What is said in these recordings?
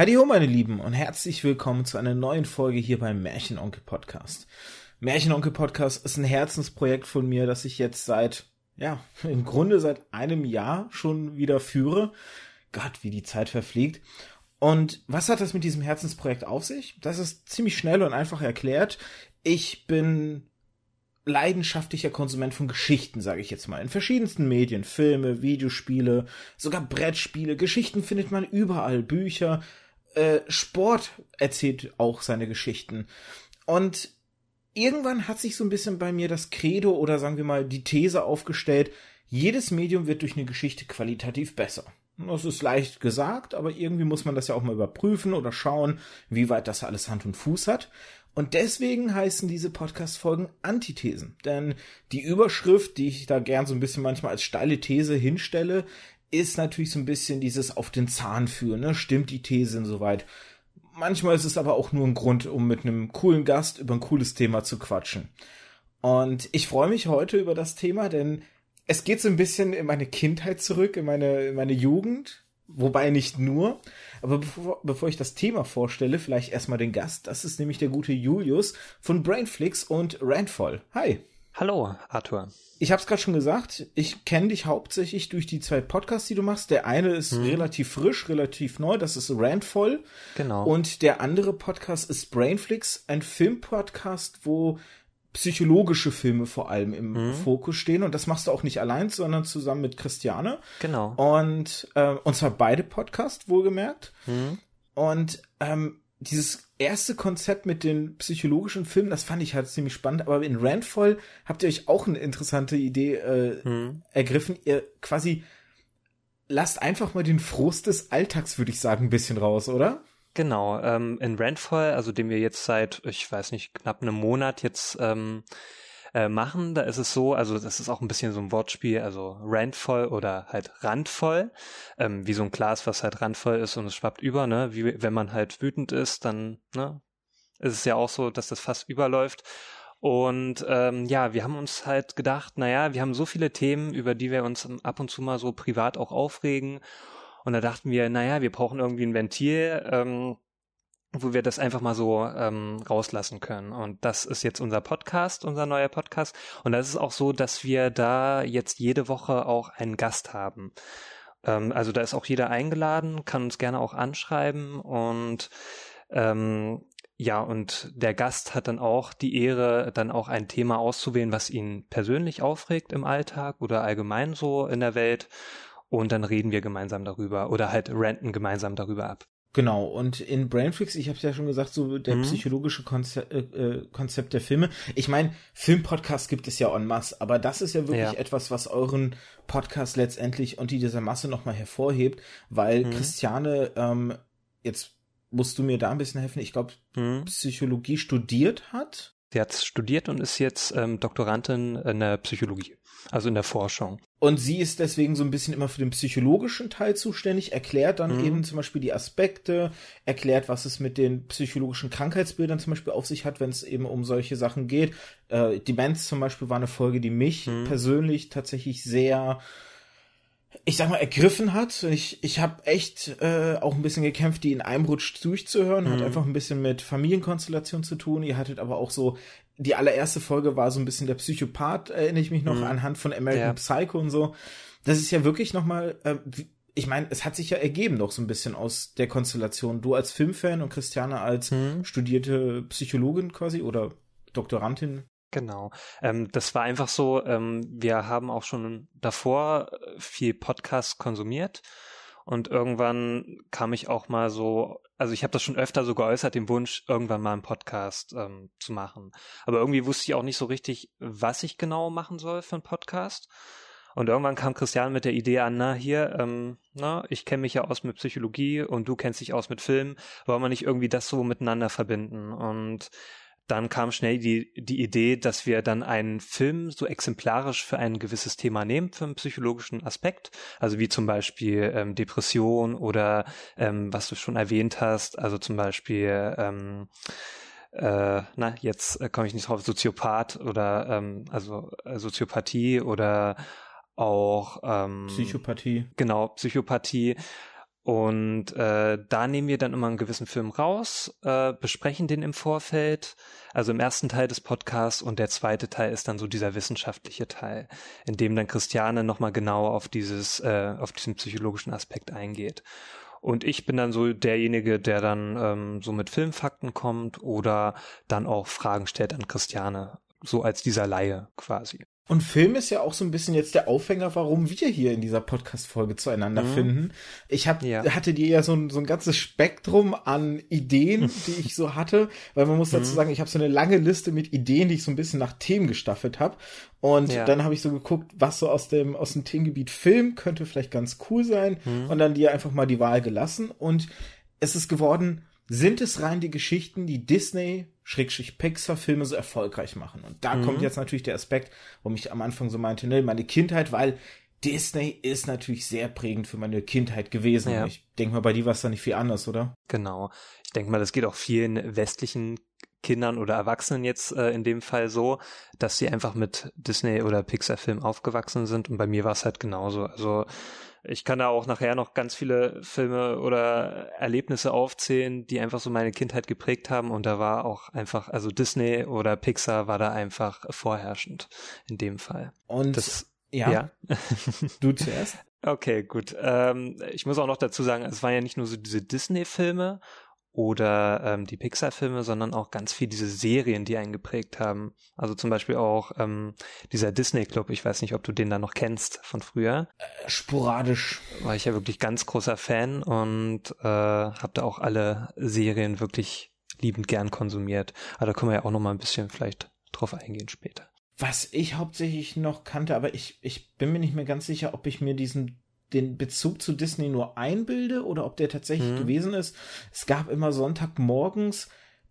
Heidi meine Lieben, und herzlich willkommen zu einer neuen Folge hier beim Märchenonkel Podcast. Märchenonkel Podcast ist ein Herzensprojekt von mir, das ich jetzt seit, ja, im Grunde seit einem Jahr schon wieder führe. Gott, wie die Zeit verfliegt. Und was hat das mit diesem Herzensprojekt auf sich? Das ist ziemlich schnell und einfach erklärt. Ich bin leidenschaftlicher Konsument von Geschichten, sage ich jetzt mal, in verschiedensten Medien, Filme, Videospiele, sogar Brettspiele. Geschichten findet man überall, Bücher. Äh, Sport erzählt auch seine Geschichten. Und irgendwann hat sich so ein bisschen bei mir das Credo oder sagen wir mal die These aufgestellt, jedes Medium wird durch eine Geschichte qualitativ besser. Das ist leicht gesagt, aber irgendwie muss man das ja auch mal überprüfen oder schauen, wie weit das alles Hand und Fuß hat. Und deswegen heißen diese Podcast-Folgen Antithesen. Denn die Überschrift, die ich da gern so ein bisschen manchmal als steile These hinstelle, ist natürlich so ein bisschen dieses auf den Zahn führen. Ne? Stimmt die These insoweit? Manchmal ist es aber auch nur ein Grund, um mit einem coolen Gast über ein cooles Thema zu quatschen. Und ich freue mich heute über das Thema, denn es geht so ein bisschen in meine Kindheit zurück, in meine, in meine Jugend. Wobei nicht nur. Aber bevor, bevor ich das Thema vorstelle, vielleicht erstmal den Gast. Das ist nämlich der gute Julius von Brainflix und Randvoll. Hi. Hallo, Arthur. Ich habe es gerade schon gesagt, ich kenne dich hauptsächlich durch die zwei Podcasts, die du machst. Der eine ist hm. relativ frisch, relativ neu, das ist Randvoll. Genau. Und der andere Podcast ist Brainflix, ein Filmpodcast, wo psychologische Filme vor allem im mhm. Fokus stehen. Und das machst du auch nicht allein, sondern zusammen mit Christiane. Genau. Und, äh, und zwar beide Podcasts, wohlgemerkt. Mhm. Und ähm, dieses erste Konzept mit den psychologischen Filmen, das fand ich halt ziemlich spannend. Aber in Randvoll habt ihr euch auch eine interessante Idee äh, mhm. ergriffen. Ihr quasi lasst einfach mal den Frust des Alltags, würde ich sagen, ein bisschen raus, oder? Genau, ähm, in Randfall, also den wir jetzt seit, ich weiß nicht, knapp einem Monat jetzt ähm, äh, machen, da ist es so, also das ist auch ein bisschen so ein Wortspiel, also randvoll oder halt randvoll, ähm, wie so ein Glas, was halt randvoll ist und es schwappt über, ne, wie wenn man halt wütend ist, dann, ne, ist es ja auch so, dass das fast überläuft. Und ähm, ja, wir haben uns halt gedacht, naja, wir haben so viele Themen, über die wir uns ab und zu mal so privat auch aufregen. Und da dachten wir, naja, wir brauchen irgendwie ein Ventil, ähm, wo wir das einfach mal so ähm, rauslassen können. Und das ist jetzt unser Podcast, unser neuer Podcast. Und das ist auch so, dass wir da jetzt jede Woche auch einen Gast haben. Ähm, also da ist auch jeder eingeladen, kann uns gerne auch anschreiben und ähm, ja, und der Gast hat dann auch die Ehre, dann auch ein Thema auszuwählen, was ihn persönlich aufregt im Alltag oder allgemein so in der Welt und dann reden wir gemeinsam darüber oder halt renten gemeinsam darüber ab. Genau, und in Brainfix, ich habe es ja schon gesagt, so der mhm. psychologische Konzept, äh, äh, Konzept der Filme. Ich meine, Filmpodcasts gibt es ja en masse, aber das ist ja wirklich ja. etwas, was euren Podcast letztendlich unter dieser Masse nochmal hervorhebt, weil mhm. Christiane, ähm, jetzt musst du mir da ein bisschen helfen, ich glaube, mhm. Psychologie studiert hat. Sie hat studiert und ist jetzt ähm, Doktorandin in der Psychologie, also in der Forschung. Und sie ist deswegen so ein bisschen immer für den psychologischen Teil zuständig, erklärt dann mhm. eben zum Beispiel die Aspekte, erklärt, was es mit den psychologischen Krankheitsbildern zum Beispiel auf sich hat, wenn es eben um solche Sachen geht. Äh, Demenz zum Beispiel war eine Folge, die mich mhm. persönlich tatsächlich sehr ich sag mal, ergriffen hat. Ich, ich habe echt äh, auch ein bisschen gekämpft, die in einem Rutsch durchzuhören. Mhm. Hat einfach ein bisschen mit Familienkonstellation zu tun. Ihr hattet aber auch so, die allererste Folge war so ein bisschen der Psychopath, erinnere ich mich noch, mhm. anhand von American ja. Psycho und so. Das ist ja wirklich nochmal, äh, ich meine, es hat sich ja ergeben noch so ein bisschen aus der Konstellation. Du als Filmfan und Christiane als mhm. studierte Psychologin quasi oder Doktorandin. Genau. Ähm, das war einfach so, ähm, wir haben auch schon davor äh, viel Podcast konsumiert und irgendwann kam ich auch mal so, also ich habe das schon öfter so geäußert, den Wunsch, irgendwann mal einen Podcast ähm, zu machen. Aber irgendwie wusste ich auch nicht so richtig, was ich genau machen soll für einen Podcast. Und irgendwann kam Christian mit der Idee an, na hier, ähm, na, ich kenne mich ja aus mit Psychologie und du kennst dich aus mit Film, wollen wir nicht irgendwie das so miteinander verbinden? Und dann kam schnell die, die Idee, dass wir dann einen Film so exemplarisch für ein gewisses Thema nehmen, für einen psychologischen Aspekt, also wie zum Beispiel ähm, Depression oder ähm, was du schon erwähnt hast, also zum Beispiel ähm, äh, na, jetzt äh, komme ich nicht drauf, Soziopath oder ähm, also äh, Soziopathie oder auch ähm, Psychopathie. Genau, Psychopathie Und äh, da nehmen wir dann immer einen gewissen Film raus, äh, besprechen den im Vorfeld, also im ersten Teil des Podcasts und der zweite Teil ist dann so dieser wissenschaftliche Teil, in dem dann Christiane nochmal genau auf dieses, äh, auf diesen psychologischen Aspekt eingeht. Und ich bin dann so derjenige, der dann ähm, so mit Filmfakten kommt oder dann auch Fragen stellt an Christiane, so als dieser Laie quasi. Und Film ist ja auch so ein bisschen jetzt der Aufhänger, warum wir hier in dieser Podcast-Folge zueinander mhm. finden. Ich hab, ja. hatte dir ja so ein, so ein ganzes Spektrum an Ideen, die ich so hatte, weil man muss dazu mhm. sagen, ich habe so eine lange Liste mit Ideen, die ich so ein bisschen nach Themen gestaffelt habe. Und ja. dann habe ich so geguckt, was so aus dem, aus dem Themengebiet Film könnte vielleicht ganz cool sein. Mhm. Und dann dir einfach mal die Wahl gelassen. Und es ist geworden, sind es rein die Geschichten, die Disney Schrägstrich Pixar-Filme so erfolgreich machen. Und da mhm. kommt jetzt natürlich der Aspekt, warum ich am Anfang so meinte, ne, meine Kindheit, weil Disney ist natürlich sehr prägend für meine Kindheit gewesen. Ja. Ich denke mal, bei dir war es da nicht viel anders, oder? Genau. Ich denke mal, das geht auch vielen westlichen Kindern oder Erwachsenen jetzt äh, in dem Fall so, dass sie einfach mit Disney oder Pixar-Filmen aufgewachsen sind. Und bei mir war es halt genauso. Also ich kann da auch nachher noch ganz viele Filme oder Erlebnisse aufzählen, die einfach so meine Kindheit geprägt haben und da war auch einfach, also Disney oder Pixar war da einfach vorherrschend in dem Fall. Und das, ja, ja. du zuerst. Okay, gut. Ähm, ich muss auch noch dazu sagen, es waren ja nicht nur so diese Disney-Filme oder ähm, die Pixar-Filme, sondern auch ganz viel diese Serien, die einen geprägt haben. Also zum Beispiel auch ähm, dieser Disney-Club, ich weiß nicht, ob du den da noch kennst von früher. Äh, sporadisch. War ich ja wirklich ganz großer Fan und äh, habe da auch alle Serien wirklich liebend gern konsumiert. Aber da können wir ja auch noch mal ein bisschen vielleicht drauf eingehen später. Was ich hauptsächlich noch kannte, aber ich, ich bin mir nicht mehr ganz sicher, ob ich mir diesen den Bezug zu Disney nur einbilde oder ob der tatsächlich mhm. gewesen ist. Es gab immer Sonntagmorgens,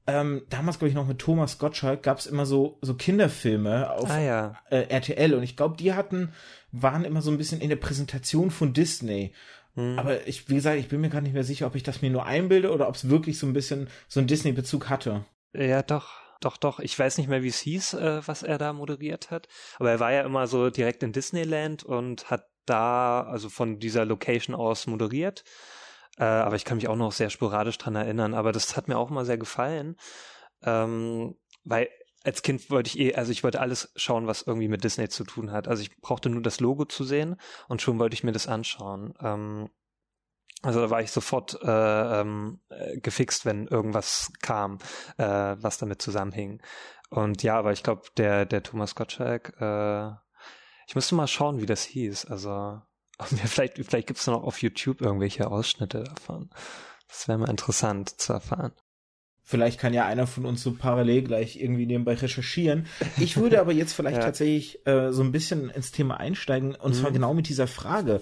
ähm, damals glaube ich noch mit Thomas Gottschalk, gab es immer so, so Kinderfilme auf ah, ja. äh, RTL und ich glaube, die hatten, waren immer so ein bisschen in der Präsentation von Disney. Mhm. Aber ich, wie gesagt, ich bin mir gar nicht mehr sicher, ob ich das mir nur einbilde oder ob es wirklich so ein bisschen so einen Disney-Bezug hatte. Ja, doch. Doch, doch. Ich weiß nicht mehr, wie es hieß, äh, was er da moderiert hat. Aber er war ja immer so direkt in Disneyland und hat da, also von dieser Location aus moderiert. Äh, aber ich kann mich auch noch sehr sporadisch dran erinnern. Aber das hat mir auch mal sehr gefallen. Ähm, weil als Kind wollte ich eh, also ich wollte alles schauen, was irgendwie mit Disney zu tun hat. Also ich brauchte nur das Logo zu sehen und schon wollte ich mir das anschauen. Ähm, also da war ich sofort äh, ähm, äh, gefixt, wenn irgendwas kam, äh, was damit zusammenhing. Und ja, aber ich glaube, der, der Thomas Gottschalk, äh, ich müsste mal schauen, wie das hieß. Also, vielleicht, vielleicht gibt es noch auf YouTube irgendwelche Ausschnitte davon. Das wäre mal interessant zu erfahren. Vielleicht kann ja einer von uns so parallel gleich irgendwie nebenbei recherchieren. Ich würde aber jetzt vielleicht ja. tatsächlich äh, so ein bisschen ins Thema einsteigen und mhm. zwar genau mit dieser Frage,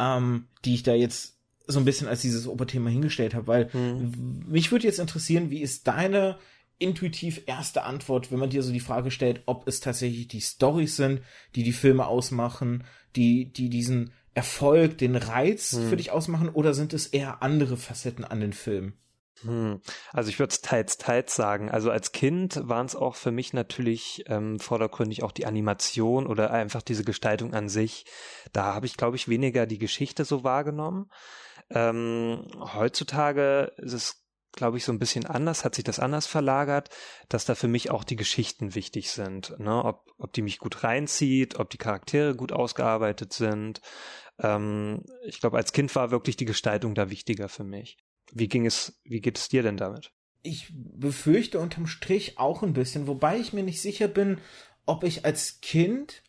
ähm, die ich da jetzt so ein bisschen als dieses Oberthema hingestellt habe, weil mhm. mich würde jetzt interessieren, wie ist deine intuitiv erste Antwort, wenn man dir so die Frage stellt, ob es tatsächlich die Storys sind, die die Filme ausmachen, die, die diesen Erfolg, den Reiz hm. für dich ausmachen, oder sind es eher andere Facetten an den Filmen? Hm. Also ich würde es teils, teils sagen. Also als Kind waren es auch für mich natürlich ähm, vordergründig auch die Animation oder einfach diese Gestaltung an sich. Da habe ich, glaube ich, weniger die Geschichte so wahrgenommen. Ähm, heutzutage ist es glaube ich, so ein bisschen anders, hat sich das anders verlagert, dass da für mich auch die Geschichten wichtig sind. Ne? Ob, ob die mich gut reinzieht, ob die Charaktere gut ausgearbeitet sind. Ähm, ich glaube, als Kind war wirklich die Gestaltung da wichtiger für mich. Wie ging es, wie geht es dir denn damit? Ich befürchte unterm Strich auch ein bisschen, wobei ich mir nicht sicher bin, ob ich als Kind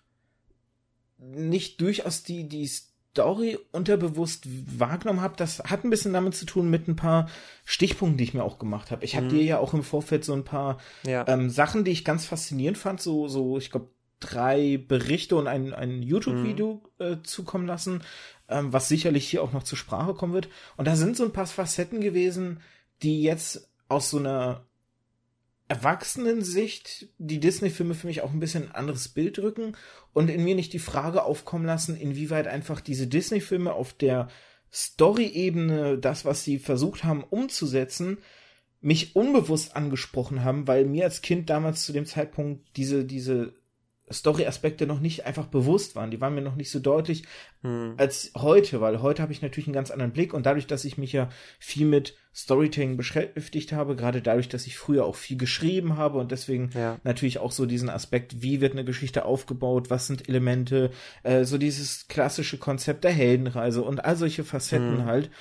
nicht durchaus die, die Story unterbewusst wahrgenommen habe, das hat ein bisschen damit zu tun mit ein paar Stichpunkten, die ich mir auch gemacht habe. Ich habe mhm. dir ja auch im Vorfeld so ein paar ja. ähm, Sachen, die ich ganz faszinierend fand, so, so ich glaube, drei Berichte und ein, ein YouTube-Video mhm. äh, zukommen lassen, ähm, was sicherlich hier auch noch zur Sprache kommen wird. Und da sind so ein paar Facetten gewesen, die jetzt aus so einer Erwachsenensicht die Disney-Filme für mich auch ein bisschen ein anderes Bild drücken und in mir nicht die Frage aufkommen lassen, inwieweit einfach diese Disney-Filme auf der Story-Ebene, das, was sie versucht haben umzusetzen, mich unbewusst angesprochen haben, weil mir als Kind damals zu dem Zeitpunkt diese, diese Story-Aspekte noch nicht einfach bewusst waren. Die waren mir noch nicht so deutlich hm. als heute, weil heute habe ich natürlich einen ganz anderen Blick und dadurch, dass ich mich ja viel mit Storytelling beschäftigt habe, gerade dadurch, dass ich früher auch viel geschrieben habe und deswegen ja. natürlich auch so diesen Aspekt, wie wird eine Geschichte aufgebaut, was sind Elemente, äh, so dieses klassische Konzept der Heldenreise und all solche Facetten hm. halt,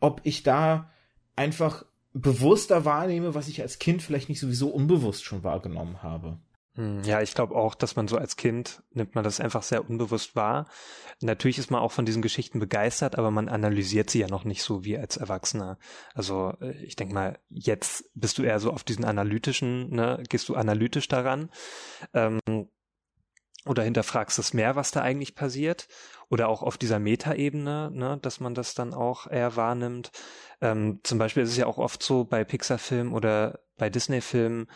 ob ich da einfach bewusster wahrnehme, was ich als Kind vielleicht nicht sowieso unbewusst schon wahrgenommen habe. Hm, ja, ich glaube auch, dass man so als Kind nimmt man das einfach sehr unbewusst wahr. Natürlich ist man auch von diesen Geschichten begeistert, aber man analysiert sie ja noch nicht so wie als Erwachsener. Also äh, ich denke mal, jetzt bist du eher so auf diesen analytischen, ne, gehst du analytisch daran. Ähm, oder hinterfragst es mehr, was da eigentlich passiert. Oder auch auf dieser Metaebene, ne, dass man das dann auch eher wahrnimmt. Ähm, zum Beispiel ist es ja auch oft so bei Pixar-Filmen oder bei Disney-Filmen,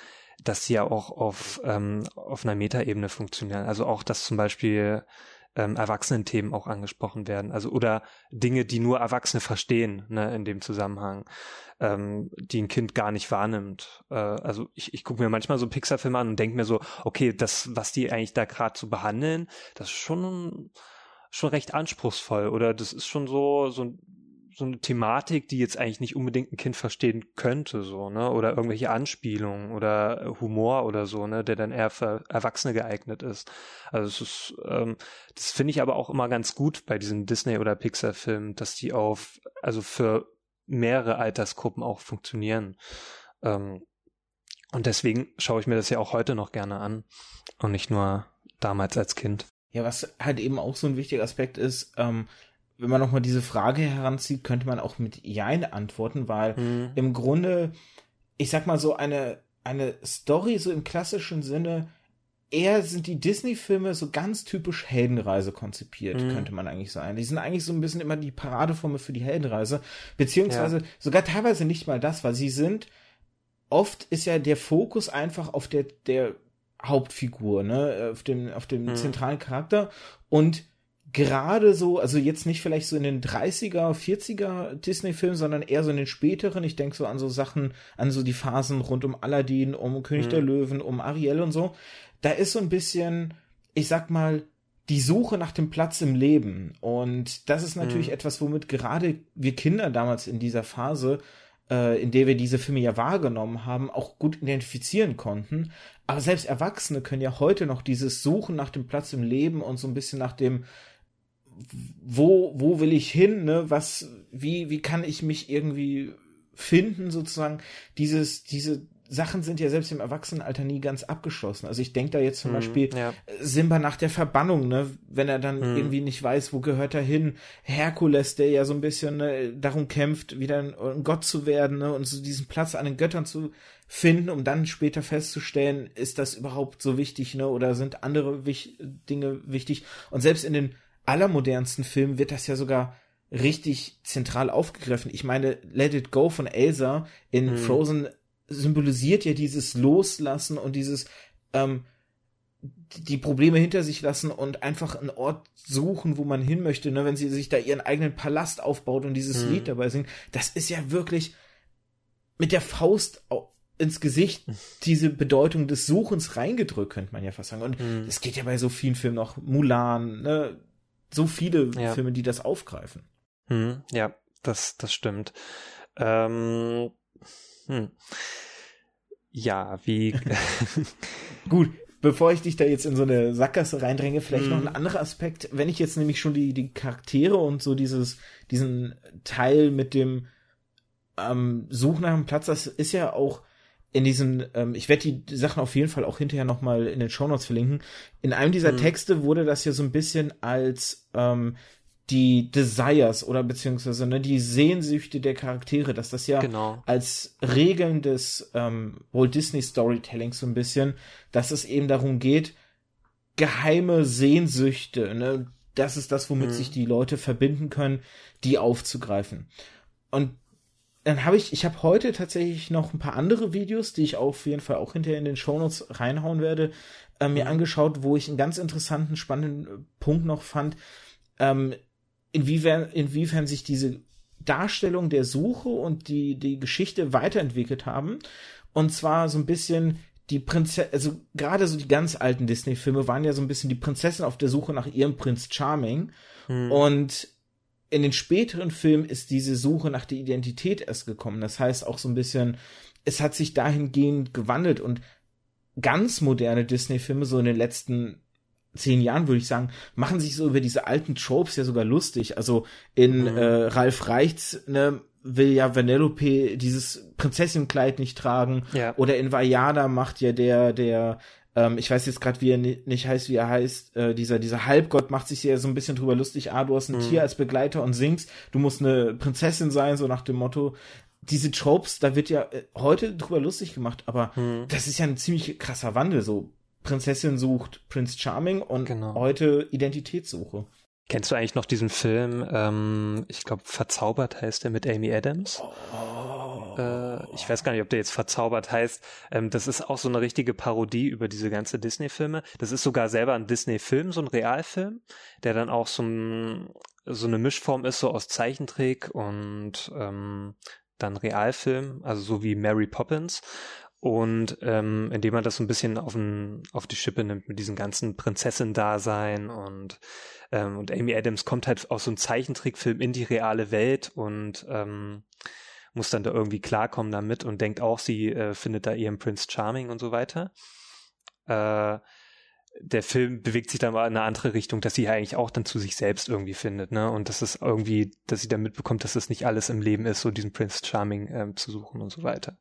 dass sie ja auch auf, ähm, auf einer Metaebene funktionieren. Also auch, dass zum Beispiel ähm, Erwachsenenthemen auch angesprochen werden. Also oder Dinge, die nur Erwachsene verstehen, ne, in dem Zusammenhang, ähm, die ein Kind gar nicht wahrnimmt. Äh, also ich, ich gucke mir manchmal so Pixar-Filme an und denke mir so, okay, das, was die eigentlich da gerade so behandeln, das ist schon schon recht anspruchsvoll oder das ist schon so so ein so eine Thematik, die jetzt eigentlich nicht unbedingt ein Kind verstehen könnte, so, ne? Oder irgendwelche Anspielungen oder Humor oder so, ne, der dann eher für Erwachsene geeignet ist. Also es ist, ähm, das finde ich aber auch immer ganz gut bei diesen Disney- oder Pixar-Filmen, dass die auf, also für mehrere Altersgruppen auch funktionieren. Ähm, und deswegen schaue ich mir das ja auch heute noch gerne an und nicht nur damals als Kind. Ja, was halt eben auch so ein wichtiger Aspekt ist, ähm, wenn man nochmal diese Frage heranzieht, könnte man auch mit Jein antworten, weil mhm. im Grunde, ich sag mal so, eine, eine Story so im klassischen Sinne, eher sind die Disney-Filme so ganz typisch Heldenreise konzipiert, mhm. könnte man eigentlich sagen. Die sind eigentlich so ein bisschen immer die Paradeformel für die Heldenreise, beziehungsweise ja. sogar teilweise nicht mal das, weil sie sind, oft ist ja der Fokus einfach auf der, der Hauptfigur, ne, auf dem, auf dem mhm. zentralen Charakter und gerade so, also jetzt nicht vielleicht so in den 30er, 40er Disney-Filmen, sondern eher so in den späteren. Ich denke so an so Sachen, an so die Phasen rund um Aladdin, um König mhm. der Löwen, um Ariel und so. Da ist so ein bisschen, ich sag mal, die Suche nach dem Platz im Leben. Und das ist natürlich mhm. etwas, womit gerade wir Kinder damals in dieser Phase, äh, in der wir diese Filme ja wahrgenommen haben, auch gut identifizieren konnten. Aber selbst Erwachsene können ja heute noch dieses Suchen nach dem Platz im Leben und so ein bisschen nach dem, wo, wo will ich hin, ne? Was, wie, wie kann ich mich irgendwie finden, sozusagen? Dieses, diese Sachen sind ja selbst im Erwachsenenalter nie ganz abgeschlossen. Also ich denke da jetzt zum hm, Beispiel ja. Simba nach der Verbannung, ne, wenn er dann hm. irgendwie nicht weiß, wo gehört er hin. Herkules, der ja so ein bisschen ne, darum kämpft, wieder ein, ein, Gott zu werden ne, und so diesen Platz an den Göttern zu finden, um dann später festzustellen, ist das überhaupt so wichtig, ne, oder sind andere wich Dinge wichtig? Und selbst in den allermodernsten Filmen wird das ja sogar richtig zentral aufgegriffen. Ich meine, Let It Go von Elsa in hm. Frozen symbolisiert ja dieses Loslassen und dieses ähm, die Probleme hinter sich lassen und einfach einen Ort suchen, wo man hin möchte, ne? wenn sie sich da ihren eigenen Palast aufbaut und dieses hm. Lied dabei singt. Das ist ja wirklich mit der Faust ins Gesicht diese Bedeutung des Suchens reingedrückt, könnte man ja fast sagen. Und es hm. geht ja bei so vielen Filmen noch Mulan, ne? So viele ja. Filme, die das aufgreifen. Hm, ja, das, das stimmt. Ähm, hm. Ja, wie. Gut, bevor ich dich da jetzt in so eine Sackgasse reindränge, vielleicht mm. noch ein anderer Aspekt. Wenn ich jetzt nämlich schon die, die Charaktere und so dieses, diesen Teil mit dem ähm, Suchen nach einem Platz, das ist ja auch in diesen, ähm, ich werde die Sachen auf jeden Fall auch hinterher nochmal in den Shownotes verlinken. In einem dieser mhm. Texte wurde das ja so ein bisschen als ähm, die Desires oder beziehungsweise ne, die Sehnsüchte der Charaktere, dass das ja genau. als Regeln des ähm, Walt Disney Storytellings so ein bisschen, dass es eben darum geht, geheime Sehnsüchte, ne, das ist das, womit mhm. sich die Leute verbinden können, die aufzugreifen. Und dann habe ich, ich habe heute tatsächlich noch ein paar andere Videos, die ich auf jeden Fall auch hinterher in den Shownotes reinhauen werde, äh, mir mhm. angeschaut, wo ich einen ganz interessanten, spannenden äh, Punkt noch fand, ähm, inwiefern, inwiefern sich diese Darstellung der Suche und die, die Geschichte weiterentwickelt haben. Und zwar so ein bisschen die Prinzessin, also gerade so die ganz alten Disney-Filme waren ja so ein bisschen die Prinzessin auf der Suche nach ihrem Prinz Charming. Hm. Und in den späteren Filmen ist diese Suche nach der Identität erst gekommen. Das heißt auch so ein bisschen, es hat sich dahingehend gewandelt und ganz moderne Disney-Filme, so in den letzten zehn Jahren, würde ich sagen, machen sich so über diese alten Tropes ja sogar lustig. Also in mhm. äh, Ralf Reichts ne, will ja Vanellope dieses Prinzessinnenkleid nicht tragen. Ja. Oder in Vajana macht ja der, der, ähm, ich weiß jetzt gerade, wie er nicht heißt, wie er heißt, äh, dieser, dieser Halbgott macht sich ja so ein bisschen drüber lustig, ah, du hast ein mhm. Tier als Begleiter und singst, du musst eine Prinzessin sein, so nach dem Motto. Diese Tropes, da wird ja äh, heute drüber lustig gemacht, aber mhm. das ist ja ein ziemlich krasser Wandel, so Prinzessin sucht Prince Charming und genau. heute Identitätssuche. Kennst du eigentlich noch diesen Film, ähm, ich glaube, Verzaubert heißt der mit Amy Adams? Oh. Äh, ich weiß gar nicht, ob der jetzt Verzaubert heißt. Ähm, das ist auch so eine richtige Parodie über diese ganze Disney-Filme. Das ist sogar selber ein Disney-Film, so ein Realfilm, der dann auch so, ein, so eine Mischform ist, so aus Zeichentrick und ähm, dann Realfilm, also so wie Mary Poppins und ähm, indem man das so ein bisschen auf, ein, auf die Schippe nimmt mit diesem ganzen Prinzessin-Dasein und ähm, und Amy Adams kommt halt aus so einem Zeichentrickfilm in die reale Welt und ähm, muss dann da irgendwie klarkommen damit und denkt auch, sie äh, findet da ihren Prince Charming und so weiter. Äh, der Film bewegt sich dann mal in eine andere Richtung, dass sie eigentlich auch dann zu sich selbst irgendwie findet, ne? Und dass es irgendwie, dass sie dann mitbekommt, dass es nicht alles im Leben ist, so diesen Prince Charming ähm, zu suchen und so weiter.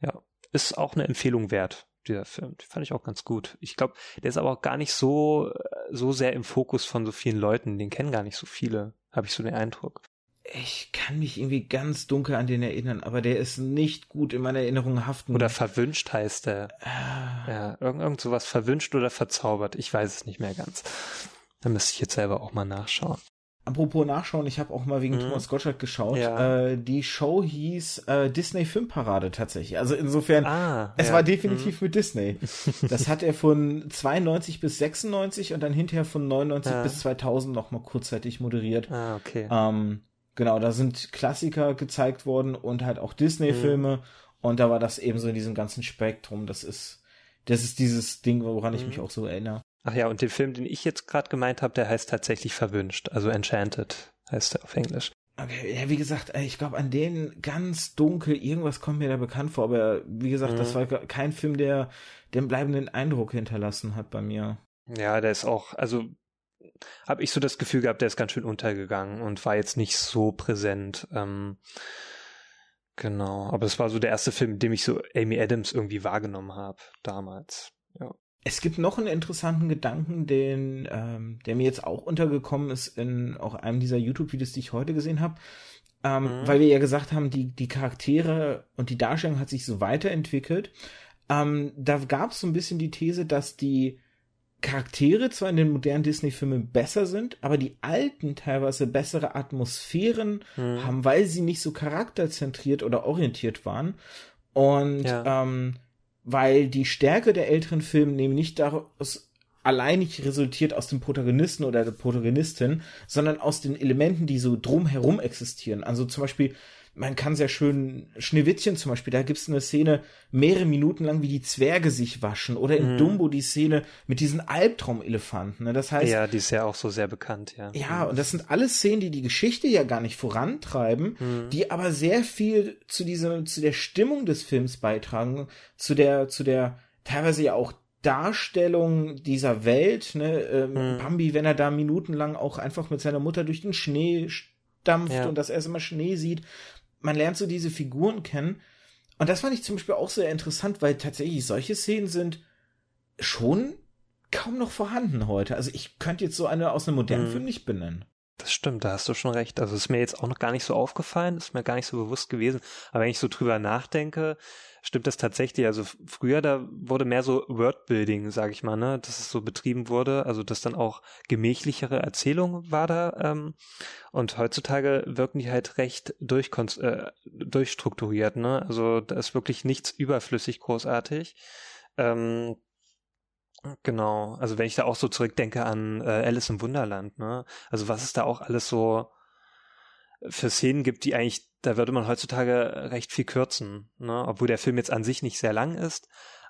Ja, ist auch eine Empfehlung wert dieser Film. Die fand ich auch ganz gut. Ich glaube, der ist aber auch gar nicht so, so sehr im Fokus von so vielen Leuten. Den kennen gar nicht so viele, habe ich so den Eindruck. Ich kann mich irgendwie ganz dunkel an den erinnern, aber der ist nicht gut in meiner Erinnerung haften. Oder verwünscht heißt der. Ah. Ja, irgend, irgend sowas verwünscht oder verzaubert. Ich weiß es nicht mehr ganz. Da müsste ich jetzt selber auch mal nachschauen. Apropos nachschauen, ich habe auch mal wegen mhm. Thomas Gottschalk geschaut. Ja. Äh, die Show hieß äh, Disney Filmparade tatsächlich. Also insofern, ah, es ja. war definitiv mhm. mit Disney. Das hat er von 92 bis 96 und dann hinterher von 99 ja. bis 2000 noch mal kurzzeitig moderiert. Ah, okay. Ähm, genau, da sind Klassiker gezeigt worden und halt auch Disney-Filme. Mhm. Und da war das eben so in diesem ganzen Spektrum. Das ist, das ist dieses Ding, woran ich mhm. mich auch so erinnere. Ach ja, und den Film, den ich jetzt gerade gemeint habe, der heißt tatsächlich Verwünscht, also Enchanted heißt er auf Englisch. Okay, ja, wie gesagt, ich glaube, an den ganz dunkel, irgendwas kommt mir da bekannt vor, aber wie gesagt, mhm. das war kein Film, der den bleibenden Eindruck hinterlassen hat bei mir. Ja, der ist auch, also habe ich so das Gefühl gehabt, der ist ganz schön untergegangen und war jetzt nicht so präsent. Ähm, genau, aber es war so der erste Film, in dem ich so Amy Adams irgendwie wahrgenommen habe damals. Ja. Es gibt noch einen interessanten Gedanken, den, ähm, der mir jetzt auch untergekommen ist in auch einem dieser YouTube-Videos, die ich heute gesehen habe. Ähm, mhm. Weil wir ja gesagt haben, die, die Charaktere und die Darstellung hat sich so weiterentwickelt. Ähm, da gab es so ein bisschen die These, dass die Charaktere zwar in den modernen Disney-Filmen besser sind, aber die alten teilweise bessere Atmosphären mhm. haben, weil sie nicht so charakterzentriert oder orientiert waren. Und ja. ähm, weil die Stärke der älteren Filme nämlich nicht daraus allein nicht resultiert aus dem Protagonisten oder der Protagonistin, sondern aus den Elementen, die so drumherum existieren. Also zum Beispiel man kann sehr schön, Schneewittchen zum Beispiel, da gibt es eine Szene mehrere Minuten lang, wie die Zwerge sich waschen. Oder in mhm. Dumbo die Szene mit diesen Albtraumelefanten. Ne? Das heißt. Ja, die ist ja auch so sehr bekannt, ja. Ja, mhm. und das sind alles Szenen, die die Geschichte ja gar nicht vorantreiben, mhm. die aber sehr viel zu dieser, zu der Stimmung des Films beitragen, zu der, zu der, teilweise ja auch Darstellung dieser Welt, ne, ähm, mhm. Bambi, wenn er da minutenlang auch einfach mit seiner Mutter durch den Schnee dampft ja. und das erste Mal Schnee sieht man lernt so diese Figuren kennen. Und das fand ich zum Beispiel auch sehr interessant, weil tatsächlich solche Szenen sind schon kaum noch vorhanden heute. Also ich könnte jetzt so eine aus einem modernen mhm. Film nicht benennen. Das stimmt, da hast du schon recht. Also ist mir jetzt auch noch gar nicht so aufgefallen, ist mir gar nicht so bewusst gewesen. Aber wenn ich so drüber nachdenke, stimmt das tatsächlich. Also früher, da wurde mehr so Wordbuilding, sag ich mal, ne, dass es so betrieben wurde. Also dass dann auch gemächlichere Erzählung war da. Ähm, und heutzutage wirken die halt recht durchkon- äh, durchstrukturiert, ne. Also da ist wirklich nichts überflüssig großartig. Ähm, Genau, also wenn ich da auch so zurückdenke an äh, Alice im Wunderland, ne? Also was es da auch alles so für Szenen gibt, die eigentlich, da würde man heutzutage recht viel kürzen, ne? Obwohl der Film jetzt an sich nicht sehr lang ist,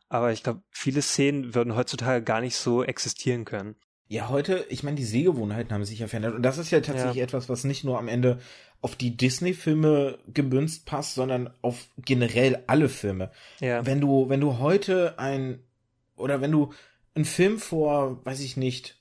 aber ich glaube, viele Szenen würden heutzutage gar nicht so existieren können. Ja, heute, ich meine, die Sehgewohnheiten haben sich ja verändert. Und das ist ja tatsächlich ja. etwas, was nicht nur am Ende auf die Disney-Filme gemünzt passt, sondern auf generell alle Filme. Ja. Wenn du, wenn du heute ein, oder wenn du einen Film vor, weiß ich nicht,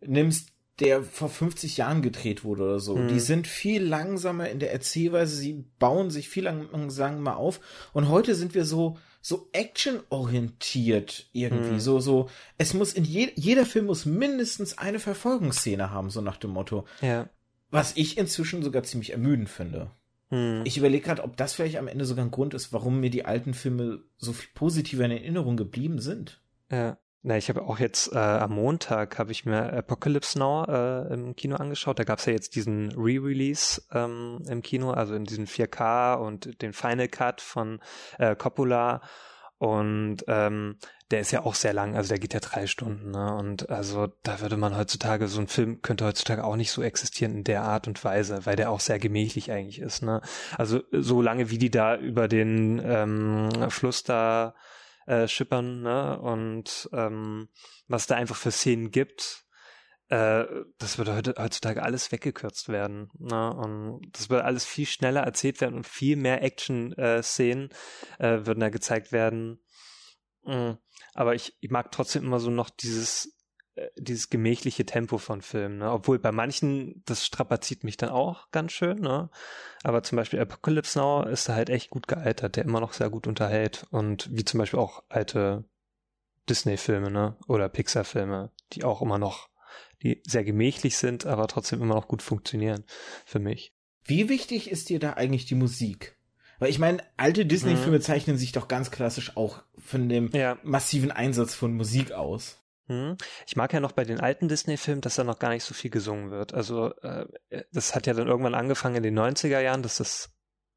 nimmst, der vor 50 Jahren gedreht wurde oder so. Mhm. Die sind viel langsamer in der Erzählweise, sie bauen sich viel langsamer auf. Und heute sind wir so, so actionorientiert irgendwie. Mhm. So, so, es muss in je, jeder Film muss mindestens eine Verfolgungsszene haben, so nach dem Motto. Ja. Was ich inzwischen sogar ziemlich ermüdend finde. Mhm. Ich überlege gerade, ob das vielleicht am Ende sogar ein Grund ist, warum mir die alten Filme so viel positiver in Erinnerung geblieben sind. Ja. Na, ich habe auch jetzt äh, am Montag habe ich mir Apocalypse Now äh, im Kino angeschaut. Da gab es ja jetzt diesen Re-Release ähm, im Kino, also in diesem 4K und den Final Cut von äh, Coppola. Und ähm, der ist ja auch sehr lang, also der geht ja drei Stunden. Ne? Und also da würde man heutzutage, so ein Film könnte heutzutage auch nicht so existieren in der Art und Weise, weil der auch sehr gemächlich eigentlich ist. Ne? Also so lange wie die da über den ähm, Fluss da äh, schippern, ne? Und ähm, was da einfach für Szenen gibt, äh, das würde heute, heutzutage alles weggekürzt werden. Ne? Und das würde alles viel schneller erzählt werden und viel mehr Action-Szenen äh, würden da gezeigt werden. Mhm. Aber ich, ich mag trotzdem immer so noch dieses äh, dieses gemächliche Tempo von Filmen, ne? Obwohl bei manchen, das strapaziert mich dann auch ganz schön, ne? Aber zum Beispiel Apocalypse Now ist da halt echt gut gealtert, der immer noch sehr gut unterhält. Und wie zum Beispiel auch alte Disney-Filme, ne? Oder Pixar-Filme, die auch immer noch, die sehr gemächlich sind, aber trotzdem immer noch gut funktionieren für mich. Wie wichtig ist dir da eigentlich die Musik? Weil ich meine, alte Disney-Filme mhm. zeichnen sich doch ganz klassisch auch von dem ja. massiven Einsatz von Musik aus. Hm. Ich mag ja noch bei den alten Disney-Filmen, dass da noch gar nicht so viel gesungen wird. Also äh, das hat ja dann irgendwann angefangen in den 90er Jahren, dass das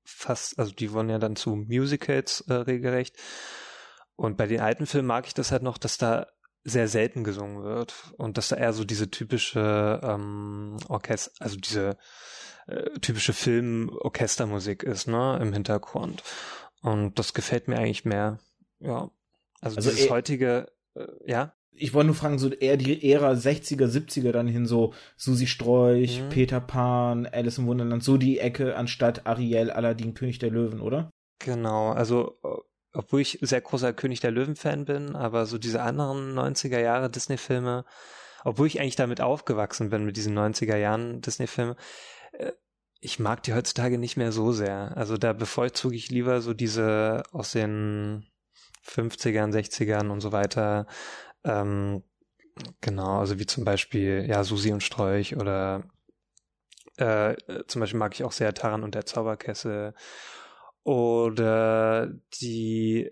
fast, also die wurden ja dann zu Musicals äh, regelrecht. Und bei den alten Filmen mag ich das halt noch, dass da sehr selten gesungen wird und dass da eher so diese typische ähm, Orchester, also diese äh, typische Film-Orchestermusik ist, ne, im Hintergrund. Und das gefällt mir eigentlich mehr. Ja. Also, also dieses heutige, äh, ja ich wollte nur fragen, so eher die Ära 60er, 70er dann hin, so Susi Strolch, mhm. Peter Pan, Alice im Wunderland, so die Ecke anstatt Ariel, Aladdin, König der Löwen, oder? Genau, also obwohl ich sehr großer König der Löwen-Fan bin, aber so diese anderen 90er Jahre Disney-Filme, obwohl ich eigentlich damit aufgewachsen bin, mit diesen 90er Jahren Disney-Filmen, äh, ich mag die heutzutage nicht mehr so sehr. Also da bevorzuge ich lieber so diese aus den 50ern, 60ern und so weiter, ähm, genau, also wie zum Beispiel, ja, Susi und Strolch oder äh, zum Beispiel mag ich auch sehr Taran und der Zauberkessel oder die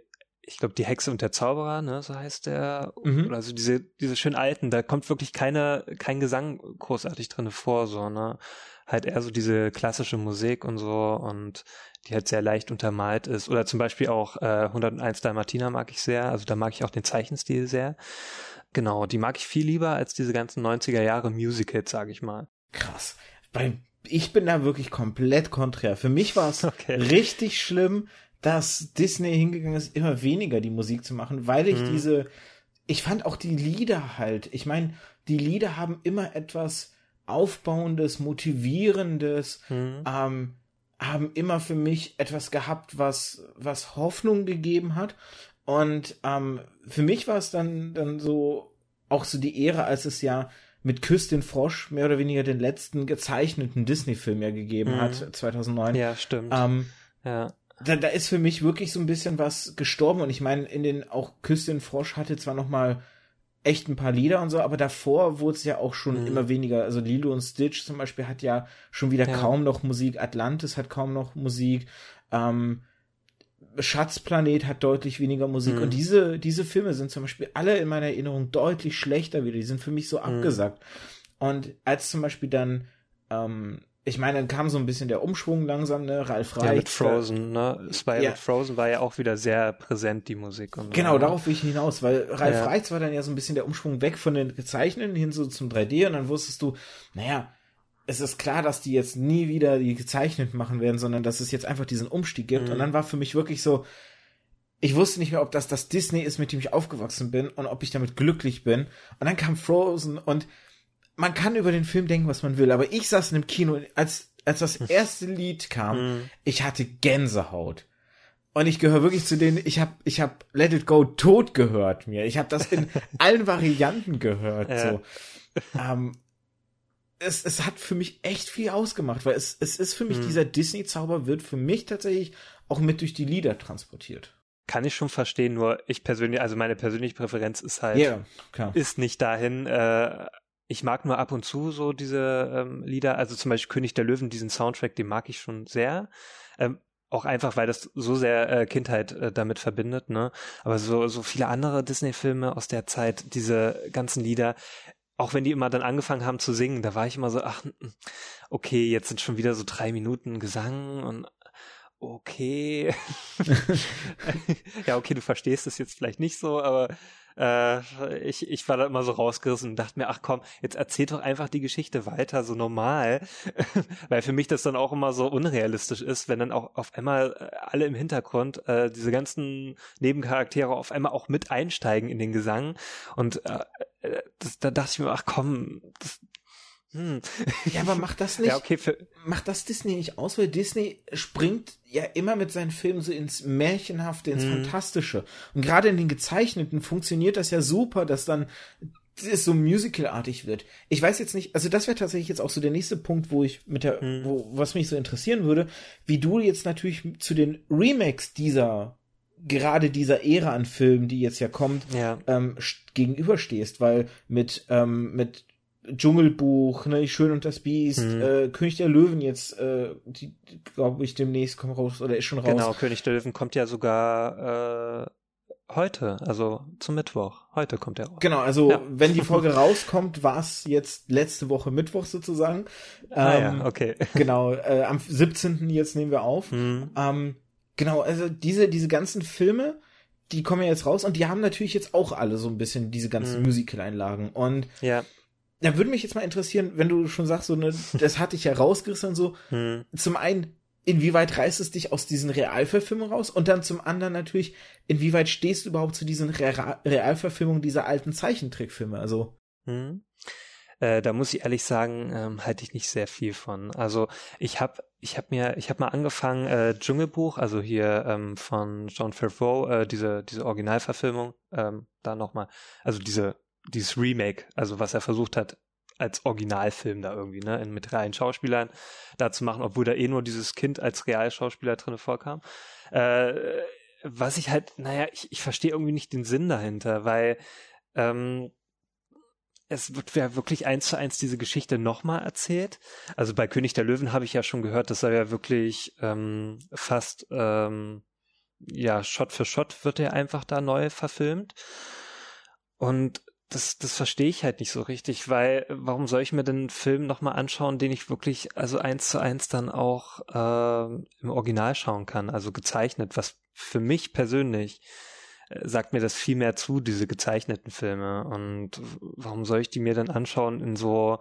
ich glaube, die Hexe und der Zauberer, ne, so heißt der. Mhm. Also diese, diese schön alten, da kommt wirklich keine, kein Gesang großartig drin vor, so, ne. Halt eher so diese klassische Musik und so und die halt sehr leicht untermalt ist. Oder zum Beispiel auch äh, 101 Dalmatiner mag ich sehr. Also da mag ich auch den Zeichenstil sehr. Genau, die mag ich viel lieber als diese ganzen 90er Jahre Musicals, sage ich mal. Krass. Weil ich bin da wirklich komplett konträr. Für mich war es okay. richtig schlimm, dass Disney hingegangen ist, immer weniger die Musik zu machen, weil ich hm. diese, ich fand auch die Lieder halt, ich meine, die Lieder haben immer etwas Aufbauendes, Motivierendes, hm. ähm, haben immer für mich etwas gehabt, was, was Hoffnung gegeben hat. Und ähm, für mich war es dann, dann so auch so die Ehre, als es ja mit Küss den Frosch mehr oder weniger den letzten gezeichneten Disney-Film ja gegeben mhm. hat, 2009. Ja, stimmt. Ähm, ja. Da, da ist für mich wirklich so ein bisschen was gestorben und ich meine, in den auch Küss den Frosch hatte zwar noch mal echt ein paar Lieder und so, aber davor wurde es ja auch schon mhm. immer weniger. Also Lilo und Stitch zum Beispiel hat ja schon wieder ja. kaum noch Musik. Atlantis hat kaum noch Musik. Ähm, Schatzplanet hat deutlich weniger Musik. Mhm. Und diese, diese Filme sind zum Beispiel alle in meiner Erinnerung deutlich schlechter wieder. Die sind für mich so mhm. abgesagt. Und als zum Beispiel dann ähm, ich meine, dann kam so ein bisschen der Umschwung langsam, ne? Ralf Reich. Ja, mit Frozen, ne? Spy ja. mit Frozen war ja auch wieder sehr präsent, die Musik. Und genau, so. darauf will ich hinaus, weil Ralf ja. Reich war dann ja so ein bisschen der Umschwung weg von den Gezeichneten hin so zum 3D und dann wusstest du, naja, es ist klar, dass die jetzt nie wieder die Gezeichneten machen werden, sondern dass es jetzt einfach diesen Umstieg gibt. Mhm. Und dann war für mich wirklich so, ich wusste nicht mehr, ob das das Disney ist, mit dem ich aufgewachsen bin und ob ich damit glücklich bin. Und dann kam Frozen und man kann über den Film denken, was man will, aber ich saß in dem Kino, als, als das erste Lied kam, mhm. ich hatte Gänsehaut. Und ich gehöre wirklich zu denen, ich habe ich hab Let It Go tot gehört mir. Ich habe das in allen Varianten gehört. Ja. So. Ähm, es, es hat für mich echt viel ausgemacht, weil es, es ist für mich, hm. dieser Disney-Zauber wird für mich tatsächlich auch mit durch die Lieder transportiert. Kann ich schon verstehen, nur ich persönlich, also meine persönliche Präferenz ist halt, yeah, ist nicht dahin, äh, ich mag nur ab und zu so diese ähm, Lieder, also zum Beispiel König der Löwen, diesen Soundtrack, den mag ich schon sehr. Ähm, auch einfach, weil das so sehr äh, Kindheit äh, damit verbindet, ne? Aber so, so viele andere Disney-Filme aus der Zeit, diese ganzen Lieder, auch wenn die immer dann angefangen haben zu singen, da war ich immer so, ach, okay, jetzt sind schon wieder so drei Minuten Gesang und okay. ja, okay, du verstehst es jetzt vielleicht nicht so, aber äh, ich, ich war da immer so rausgerissen und dachte mir, ach komm, jetzt erzähl doch einfach die Geschichte weiter, so normal. Weil für mich das dann auch immer so unrealistisch ist, wenn dann auch auf einmal äh, alle im Hintergrund, äh, diese ganzen Nebencharaktere auf einmal auch mit einsteigen in den Gesang. Und äh, äh das, da dachte ich mir, ach komm, das, hm. Ja, aber macht das nicht, ja, okay, macht das Disney nicht aus, weil Disney springt ja immer mit seinen Filmen so ins Märchenhafte, ins hm. Fantastische. Und gerade in den gezeichneten funktioniert das ja super, dass dann es so musicalartig wird. Ich weiß jetzt nicht, also das wäre tatsächlich jetzt auch so der nächste Punkt, wo ich mit der, hm. wo, was mich so interessieren würde, wie du jetzt natürlich zu den Remakes dieser gerade dieser Ära an Filmen, die jetzt ja kommt, ja. Ähm, gegenüberstehst, weil mit ähm, mit Dschungelbuch, ne, Schön und das Biest, hm. äh, König der Löwen jetzt, äh, die, glaube ich, demnächst kommt raus oder ist schon raus. Genau, König der Löwen kommt ja sogar äh, heute, also zum Mittwoch. Heute kommt er raus. Genau, also ja. wenn die Folge rauskommt, war es jetzt letzte Woche Mittwoch sozusagen. Ah, ähm, ja, okay. Genau, äh, am 17. jetzt nehmen wir auf. Hm. Ähm, genau, also diese, diese ganzen Filme, die kommen ja jetzt raus und die haben natürlich jetzt auch alle so ein bisschen diese ganzen hm. Musical-Einlagen und ja da würde mich jetzt mal interessieren, wenn du schon sagst, so ne, das hatte ich ja rausgerissen und so. Hm. Zum einen, inwieweit reißt es dich aus diesen Realverfilmungen raus? Und dann zum anderen natürlich, inwieweit stehst du überhaupt zu diesen Re Realverfilmungen dieser alten Zeichentrickfilme? Also. Hm. Äh, da muss ich ehrlich sagen, ähm, halte ich nicht sehr viel von. Also ich habe ich habe mir ich habe mal angefangen äh, Dschungelbuch, also hier ähm, von John Favreau, äh, diese diese Originalverfilmung, ähm, da nochmal, also diese dieses Remake, also was er versucht hat, als Originalfilm da irgendwie, ne, mit reinen Schauspielern da zu machen, obwohl da eh nur dieses Kind als Realschauspieler drin vorkam. Äh, was ich halt, naja, ich, ich verstehe irgendwie nicht den Sinn dahinter, weil ähm, es wird ja wirklich eins zu eins diese Geschichte nochmal erzählt. Also bei König der Löwen habe ich ja schon gehört, dass er ja wirklich ähm, fast ähm, ja Shot für Shot wird er einfach da neu verfilmt. Und das, das verstehe ich halt nicht so richtig, weil warum soll ich mir den Film nochmal anschauen, den ich wirklich also eins zu eins dann auch äh, im Original schauen kann, also gezeichnet, was für mich persönlich äh, sagt mir das viel mehr zu, diese gezeichneten Filme. Und warum soll ich die mir dann anschauen in so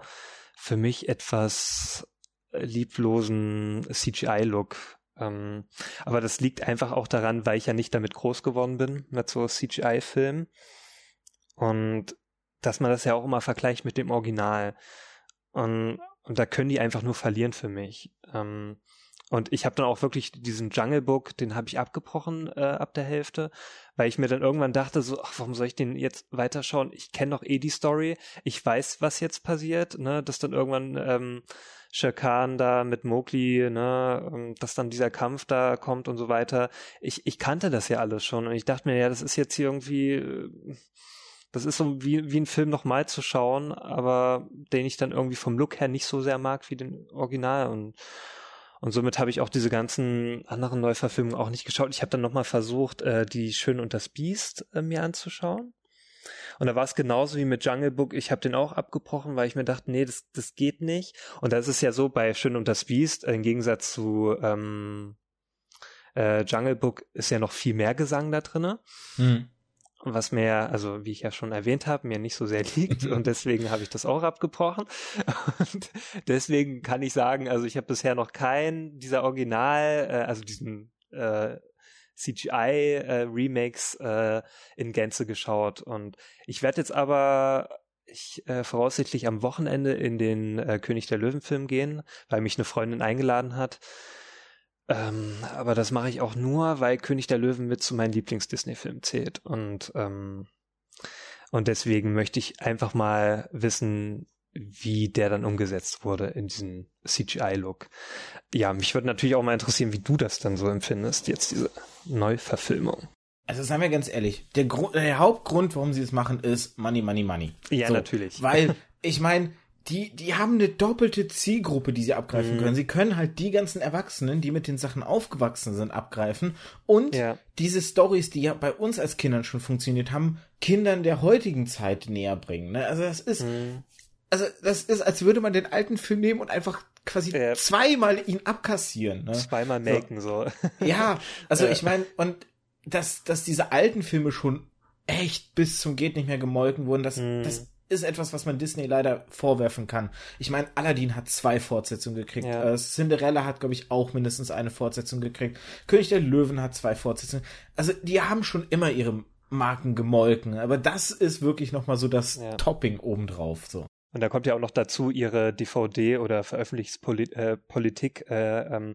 für mich etwas lieblosen CGI-Look? Ähm, aber das liegt einfach auch daran, weil ich ja nicht damit groß geworden bin, mit so CGI-Filmen. Und dass man das ja auch immer vergleicht mit dem Original. Und, und da können die einfach nur verlieren für mich. Ähm, und ich habe dann auch wirklich diesen Jungle Book, den habe ich abgebrochen äh, ab der Hälfte, weil ich mir dann irgendwann dachte, so, ach, warum soll ich den jetzt weiterschauen? Ich kenne doch eh die Story, ich weiß, was jetzt passiert, ne, dass dann irgendwann ähm, Khan da mit Mowgli, ne, ähm, dass dann dieser Kampf da kommt und so weiter. Ich, ich kannte das ja alles schon und ich dachte mir, ja, das ist jetzt hier irgendwie äh, das ist so wie, wie ein Film nochmal zu schauen, aber den ich dann irgendwie vom Look her nicht so sehr mag wie den Original und und somit habe ich auch diese ganzen anderen Neuverfilmungen auch nicht geschaut. Ich habe dann nochmal versucht, äh, die Schön und das Biest äh, mir anzuschauen. Und da war es genauso wie mit Jungle Book. Ich habe den auch abgebrochen, weil ich mir dachte, nee, das, das geht nicht. Und das ist ja so bei Schön und das Biest, im Gegensatz zu ähm, äh, Jungle Book ist ja noch viel mehr Gesang da drinne. Mhm was mir, also wie ich ja schon erwähnt habe, mir nicht so sehr liegt und deswegen habe ich das auch abgebrochen. Und deswegen kann ich sagen, also ich habe bisher noch keinen dieser Original, äh, also diesen äh, CGI-Remakes äh, äh, in Gänze geschaut. Und ich werde jetzt aber ich äh, voraussichtlich am Wochenende in den äh, König der Löwen-Film gehen, weil mich eine Freundin eingeladen hat. Ähm, aber das mache ich auch nur, weil König der Löwen mit zu meinen Lieblings-Disney-Filmen zählt. Und, ähm, und deswegen möchte ich einfach mal wissen, wie der dann umgesetzt wurde in diesem CGI-Look. Ja, mich würde natürlich auch mal interessieren, wie du das dann so empfindest, jetzt diese Neuverfilmung. Also seien wir ganz ehrlich, der, Grund, der Hauptgrund, warum sie es machen, ist Money, Money, Money. Ja, so, natürlich. Weil, ich meine, die, die haben eine doppelte Zielgruppe, die sie abgreifen mhm. können. Sie können halt die ganzen Erwachsenen, die mit den Sachen aufgewachsen sind, abgreifen. Und ja. diese Stories, die ja bei uns als Kindern schon funktioniert haben, Kindern der heutigen Zeit näher bringen. Ne? Also das ist, mhm. also das ist, als würde man den alten Film nehmen und einfach quasi ja. zweimal ihn abkassieren. Ne? Zweimal melken so. so. Ja, also ich meine, und dass, dass diese alten Filme schon echt bis zum geht nicht mehr gemolken wurden, das, mm. das ist etwas, was man Disney leider vorwerfen kann. Ich meine, Aladdin hat zwei Fortsetzungen gekriegt. Ja. Äh, Cinderella hat, glaube ich, auch mindestens eine Fortsetzung gekriegt. König der Löwen hat zwei Fortsetzungen. Also, die haben schon immer ihre Marken gemolken. Aber das ist wirklich nochmal so das ja. Topping obendrauf, so. Und da kommt ja auch noch dazu ihre DVD oder Veröffentlichungspolitik, äh, ähm,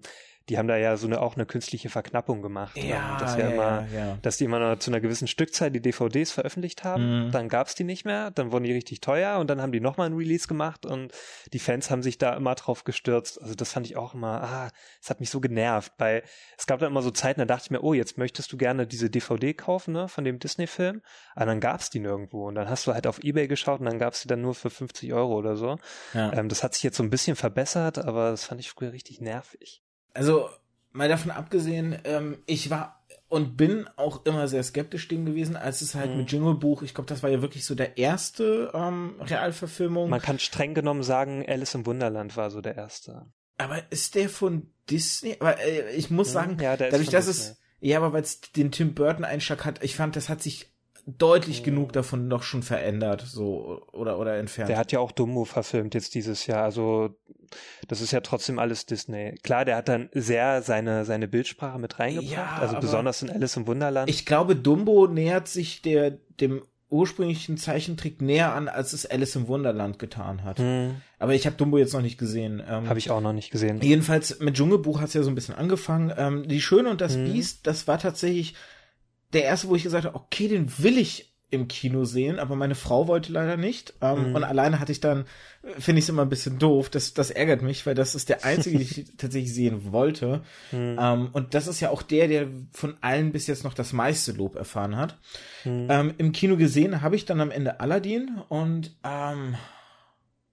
die haben da ja so eine auch eine künstliche Verknappung gemacht. Ja, dass ja, immer, ja, dass die immer noch zu einer gewissen Stückzahl die DVDs veröffentlicht haben, mhm. dann gab's die nicht mehr, dann wurden die richtig teuer und dann haben die nochmal ein Release gemacht und die Fans haben sich da immer drauf gestürzt. Also das fand ich auch immer, ah, es hat mich so genervt, weil es gab da immer so Zeiten, da dachte ich mir, oh, jetzt möchtest du gerne diese DVD kaufen, ne, von dem Disney-Film, aber dann gab's die nirgendwo und dann hast du halt auf Ebay geschaut und dann gab's die dann nur für 50 Euro oder so. Ja. Ähm, das hat sich jetzt so ein bisschen verbessert, aber das fand ich früher richtig nervig. Also mal davon abgesehen, ähm, ich war und bin auch immer sehr skeptisch dem gewesen, als es halt mhm. mit Jingle Buch, ich glaube, das war ja wirklich so der erste ähm, Realverfilmung. Man kann streng genommen sagen, Alice im Wunderland war so der erste. Aber ist der von Disney? Aber äh, ich muss sagen, ja, dadurch, dass Disney. es ja, aber weil es den Tim Burton Einschlag hat, ich fand, das hat sich deutlich mhm. genug davon noch schon verändert, so oder oder entfernt. Der hat ja auch Dumbo verfilmt jetzt dieses Jahr, also das ist ja trotzdem alles Disney. Klar, der hat dann sehr seine seine Bildsprache mit reingebracht, ja, also besonders in Alice im Wunderland. Ich glaube, Dumbo nähert sich der dem ursprünglichen Zeichentrick näher an, als es Alice im Wunderland getan hat. Hm. Aber ich habe Dumbo jetzt noch nicht gesehen. Ähm, habe ich auch noch nicht gesehen. Jedenfalls mit Dschungelbuch hat es ja so ein bisschen angefangen. Ähm, die Schöne und das hm. Biest, das war tatsächlich der erste, wo ich gesagt habe, okay, den will ich im Kino sehen, aber meine Frau wollte leider nicht. Ähm, mhm. Und alleine hatte ich dann, finde ich es immer ein bisschen doof. Das, das ärgert mich, weil das ist der einzige, den ich tatsächlich sehen wollte. Mhm. Ähm, und das ist ja auch der, der von allen bis jetzt noch das meiste Lob erfahren hat. Mhm. Ähm, Im Kino gesehen habe ich dann am Ende Aladdin und ähm,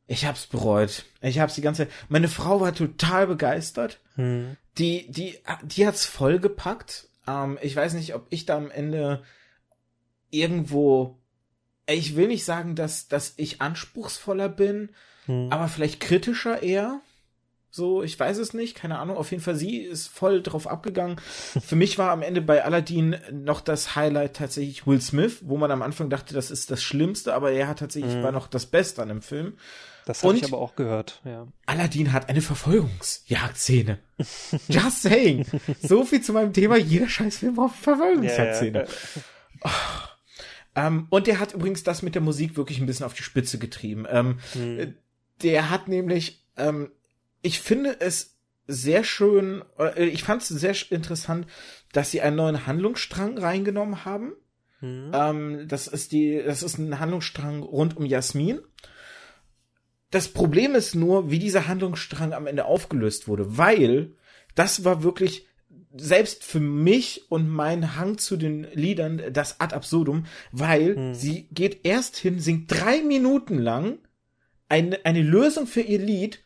ich hab's bereut. Ich hab's die ganze Meine Frau war total begeistert. Mhm. Die, die, die hat's vollgepackt ähm, ich weiß nicht, ob ich da am Ende irgendwo, ich will nicht sagen, dass, dass ich anspruchsvoller bin, hm. aber vielleicht kritischer eher. So, ich weiß es nicht, keine Ahnung. Auf jeden Fall, sie ist voll drauf abgegangen. Für mich war am Ende bei Aladdin noch das Highlight tatsächlich Will Smith, wo man am Anfang dachte, das ist das Schlimmste, aber er hat tatsächlich, mhm. war noch das Beste an dem Film. Das habe ich aber auch gehört, ja. Aladdin hat eine Verfolgungsjagdszene. Just saying. So viel zu meinem Thema, jeder Scheißfilm braucht eine Verfolgungsjagdszene. Ja, ja. Oh. Ähm, und der hat übrigens das mit der Musik wirklich ein bisschen auf die Spitze getrieben. Ähm, hm. Der hat nämlich, ähm, ich finde es sehr schön, äh, ich fand es sehr interessant, dass sie einen neuen Handlungsstrang reingenommen haben. Hm. Ähm, das ist die, das ist ein Handlungsstrang rund um Jasmin das Problem ist nur, wie dieser Handlungsstrang am Ende aufgelöst wurde, weil das war wirklich selbst für mich und mein Hang zu den Liedern das ad absurdum, weil hm. sie geht erst hin, singt drei Minuten lang eine, eine Lösung für ihr Lied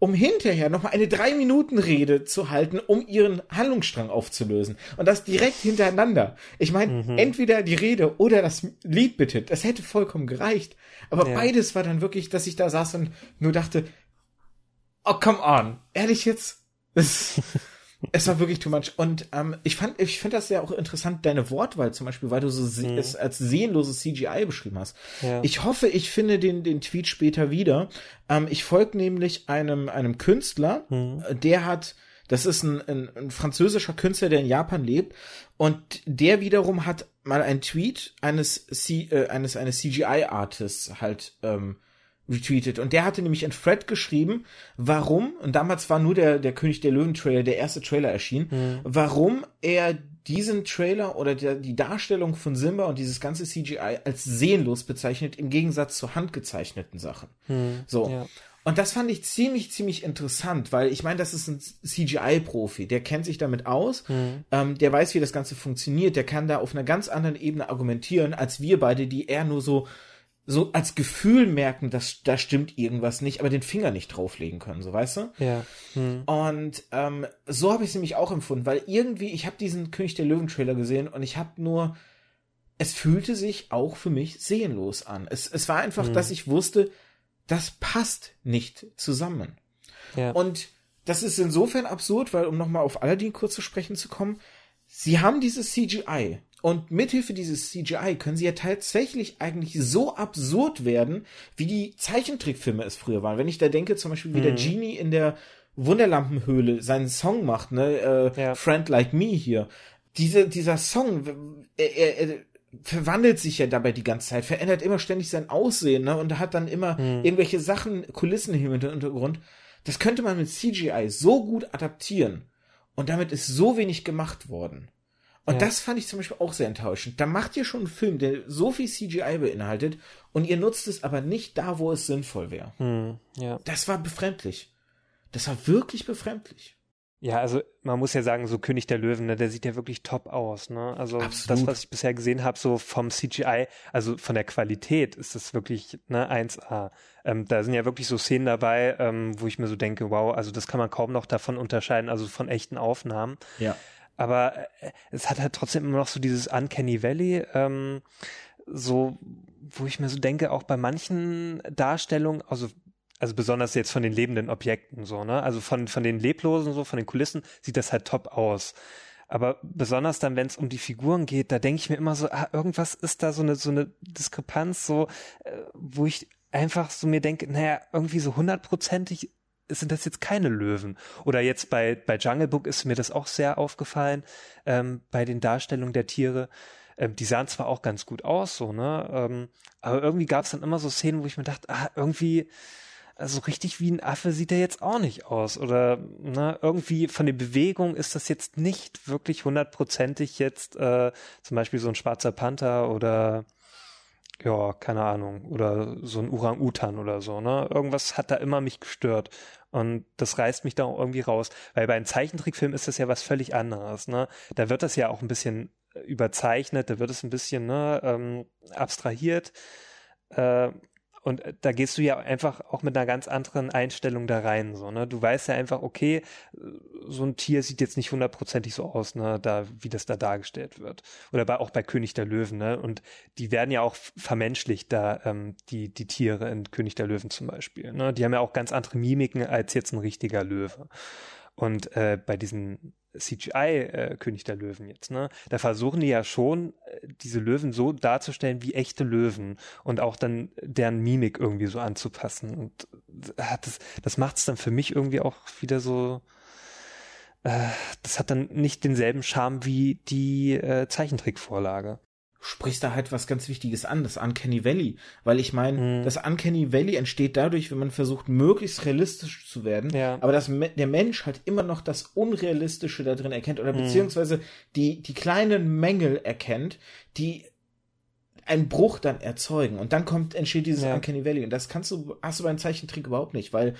um hinterher nochmal eine drei Minuten Rede zu halten, um ihren Handlungsstrang aufzulösen. Und das direkt hintereinander. Ich meine, mhm. entweder die Rede oder das Lied bitte. Das hätte vollkommen gereicht. Aber ja. beides war dann wirklich, dass ich da saß und nur dachte, oh, come on. Ehrlich jetzt? Das, es war wirklich too much. Und ähm, ich fand, ich finde das ja auch interessant, deine Wortwahl zum Beispiel, weil du so mhm. es als sehnloses CGI beschrieben hast. Ja. Ich hoffe, ich finde den, den Tweet später wieder. Ähm, ich folge nämlich einem, einem Künstler, mhm. der hat Das ist ein, ein, ein französischer Künstler, der in Japan lebt. Und der wiederum hat mal einen Tweet eines, C, äh, eines, eines CGI-Artists halt ähm, retweetet. Und der hatte nämlich in Thread geschrieben, warum, und damals war nur der, der König der Löwen-Trailer, der erste Trailer erschienen, mhm. warum er diesen Trailer oder der, die Darstellung von Simba und dieses ganze CGI als seelenlos bezeichnet, im Gegensatz zu handgezeichneten Sachen. Mhm. So. Ja. Und das fand ich ziemlich, ziemlich interessant, weil ich meine, das ist ein CGI-Profi, der kennt sich damit aus, mhm. ähm, der weiß, wie das Ganze funktioniert, der kann da auf einer ganz anderen Ebene argumentieren, als wir beide, die eher nur so so als Gefühl merken, dass da stimmt irgendwas nicht, aber den Finger nicht drauflegen können, so weißt du? Ja. Hm. Und ähm, so habe ich es nämlich auch empfunden, weil irgendwie, ich habe diesen König der Löwen-Trailer gesehen und ich habe nur, es fühlte sich auch für mich seelenlos an. Es, es war einfach, hm. dass ich wusste, das passt nicht zusammen. Ja. Und das ist insofern absurd, weil, um nochmal auf Aladdin kurz zu sprechen zu kommen, sie haben dieses CGI und mithilfe dieses CGI können sie ja tatsächlich eigentlich so absurd werden, wie die Zeichentrickfilme es früher waren. Wenn ich da denke, zum Beispiel, wie mhm. der Genie in der Wunderlampenhöhle seinen Song macht, ne, äh, ja. Friend Like Me hier. Diese, dieser Song, er, er, er verwandelt sich ja dabei die ganze Zeit, verändert immer ständig sein Aussehen, ne, und hat dann immer mhm. irgendwelche Sachen, Kulissen im Hintergrund. Das könnte man mit CGI so gut adaptieren. Und damit ist so wenig gemacht worden. Und ja. das fand ich zum Beispiel auch sehr enttäuschend. Da macht ihr schon einen Film, der so viel CGI beinhaltet und ihr nutzt es aber nicht da, wo es sinnvoll wäre. Hm, ja. Das war befremdlich. Das war wirklich befremdlich. Ja, also man muss ja sagen, so König der Löwen, ne, der sieht ja wirklich top aus. Ne? Also Absolut. das, was ich bisher gesehen habe, so vom CGI, also von der Qualität ist das wirklich ne, 1A. Ähm, da sind ja wirklich so Szenen dabei, ähm, wo ich mir so denke, wow, also das kann man kaum noch davon unterscheiden, also von echten Aufnahmen. Ja aber äh, es hat halt trotzdem immer noch so dieses Uncanny Valley, ähm, so, wo ich mir so denke, auch bei manchen Darstellungen, also also besonders jetzt von den lebenden Objekten so, ne? Also von, von den Leblosen, so, von den Kulissen, sieht das halt top aus. Aber besonders dann, wenn es um die Figuren geht, da denke ich mir immer so, ah, irgendwas ist da so eine, so eine Diskrepanz, so, äh, wo ich einfach so mir denke, naja, irgendwie so hundertprozentig sind das jetzt keine Löwen. Oder jetzt bei, bei Jungle Book ist mir das auch sehr aufgefallen, ähm, bei den Darstellungen der Tiere. Ähm, die sahen zwar auch ganz gut aus, so, ne? Ähm, aber irgendwie gab es dann immer so Szenen, wo ich mir dachte, ah, irgendwie, also richtig wie ein Affe sieht er jetzt auch nicht aus. Oder ne, irgendwie von der Bewegung ist das jetzt nicht wirklich hundertprozentig jetzt äh, zum Beispiel so ein schwarzer Panther oder ja, keine Ahnung, oder so ein Orang-Utan oder so, ne? Irgendwas hat da immer mich gestört. Und das reißt mich da irgendwie raus. Weil bei einem Zeichentrickfilm ist das ja was völlig anderes. Ne? Da wird das ja auch ein bisschen äh, überzeichnet, da wird es ein bisschen ne, ähm, abstrahiert. Äh, und äh, da gehst du ja einfach auch mit einer ganz anderen Einstellung da rein. So, ne? Du weißt ja einfach, okay, äh, so ein Tier sieht jetzt nicht hundertprozentig so aus, ne, da, wie das da dargestellt wird. Oder bei, auch bei König der Löwen, ne? Und die werden ja auch vermenschlicht, da, ähm, die, die Tiere in König der Löwen zum Beispiel. Ne? Die haben ja auch ganz andere Mimiken als jetzt ein richtiger Löwe. Und äh, bei diesen CGI-König äh, der Löwen jetzt, ne? Da versuchen die ja schon, äh, diese Löwen so darzustellen wie echte Löwen und auch dann deren Mimik irgendwie so anzupassen. Und äh, das, das macht es dann für mich irgendwie auch wieder so. Äh, das hat dann nicht denselben Charme wie die äh, Zeichentrickvorlage sprichst da halt was ganz Wichtiges an, das Uncanny Valley. Weil ich meine, mhm. das Uncanny Valley entsteht dadurch, wenn man versucht, möglichst realistisch zu werden, ja. aber dass der Mensch halt immer noch das Unrealistische da drin erkennt oder mhm. beziehungsweise die, die kleinen Mängel erkennt, die einen Bruch dann erzeugen. Und dann kommt, entsteht dieses ja. Uncanny Valley. Und das kannst du, hast du beim Zeichentrick überhaupt nicht, weil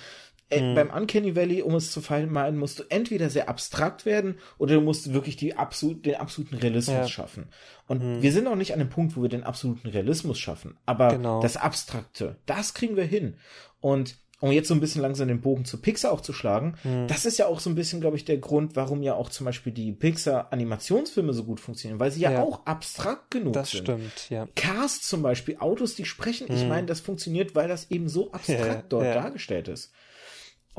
mhm. beim Uncanny Valley, um es zu vermeiden, musst du entweder sehr abstrakt werden oder du musst wirklich die absolut, den absoluten Realismus ja. schaffen. Und mhm. wir sind noch nicht an dem Punkt, wo wir den absoluten Realismus schaffen. Aber genau. das Abstrakte, das kriegen wir hin. Und um jetzt so ein bisschen langsam den Bogen zu Pixar auch zu schlagen, mhm. das ist ja auch so ein bisschen, glaube ich, der Grund, warum ja auch zum Beispiel die Pixar-Animationsfilme so gut funktionieren, weil sie ja, ja, auch abstrakt genug das sind. Das stimmt, ja. Cast zum Beispiel, Autos, die sprechen, mhm. ich meine, das funktioniert, weil das eben so abstrakt ja, dort dargestellt ist.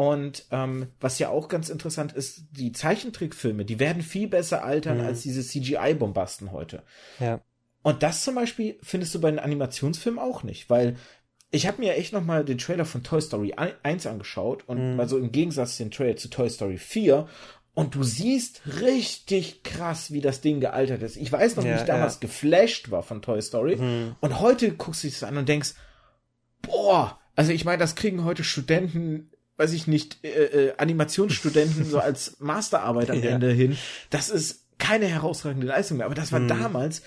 Und ähm, was ja auch ganz interessant ist, die Zeichentrickfilme, die werden viel besser altern mhm. als diese CGI-Bombasten heute. Ja. Und das zum Beispiel findest du bei den Animationsfilmen auch nicht, weil ich habe mir echt noch mal den Trailer von Toy Story 1 angeschaut und mhm. also im Gegensatz den Trailer zu Toy Story 4 Und du siehst richtig krass, wie das Ding gealtert ist. Ich weiß noch, Ja, wie ich damals ja. geflasht war von Toy Story. Mhm. Und heute guckst du dich das an und denkst, boah, also ich meine, das kriegen heute Studenten, weiß ich nicht, äh, äh, Animationsstudenten so als Masterarbeit am Ja. Ende hin. Das ist keine herausragende Leistung mehr. Aber das war Mhm. damals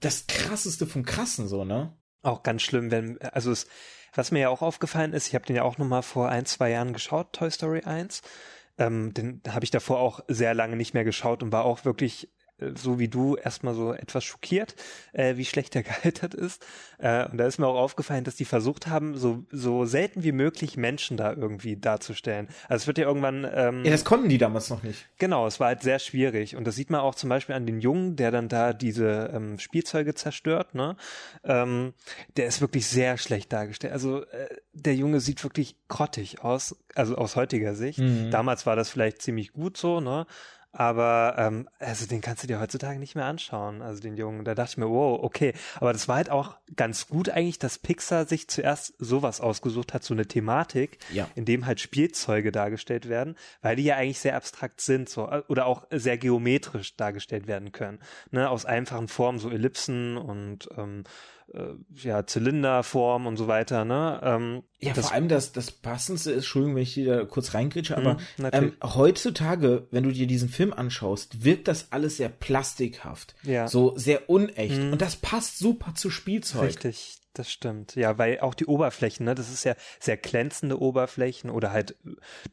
das krasseste vom Krassen, so, ne? Auch ganz schlimm, wenn, also es, was mir ja auch aufgefallen ist, ich habe den ja auch nochmal vor ein, zwei Jahren geschaut, Toy Story 1. Ähm, den habe ich davor auch sehr lange nicht mehr geschaut und war auch wirklich so wie du erstmal so etwas schockiert, äh, wie schlecht der gealtert ist. Äh, und da ist mir auch aufgefallen, dass die versucht haben, so, so selten wie möglich Menschen da irgendwie darzustellen. Also es wird ja irgendwann ähm, Ja, das konnten die damals noch nicht. Genau, es war halt sehr schwierig. Und das sieht man auch zum Beispiel an den Jungen, der dann da diese ähm, Spielzeuge zerstört, ne? Ähm, der ist wirklich sehr schlecht dargestellt. Also äh, der Junge sieht wirklich grottig aus, also aus heutiger Sicht. Mhm. Damals war das vielleicht ziemlich gut so, ne? Aber ähm, also den kannst du dir heutzutage nicht mehr anschauen, also den Jungen. Da dachte ich mir, wow, okay. Aber das war halt auch ganz gut eigentlich, dass Pixar sich zuerst sowas ausgesucht hat, so eine Thematik, Ja. in dem halt Spielzeuge dargestellt werden, weil die ja eigentlich sehr abstrakt sind, so äh, oder auch sehr geometrisch dargestellt werden können. Ne? Aus einfachen Formen, so Ellipsen und ähm, äh, ja, Zylinderform und so weiter, ne? Ähm, Ja, das, vor allem das, das Passendste ist, Entschuldigung, wenn ich dir da kurz reingrätsche, aber Mhm, ähm, heutzutage, wenn du dir diesen Film anschaust, wirkt das alles sehr plastikhaft. Ja. So sehr unecht. Mhm. Und das passt super zu Spielzeug. Richtig, das stimmt. Ja, weil auch die Oberflächen, ne, das ist ja sehr glänzende Oberflächen oder halt,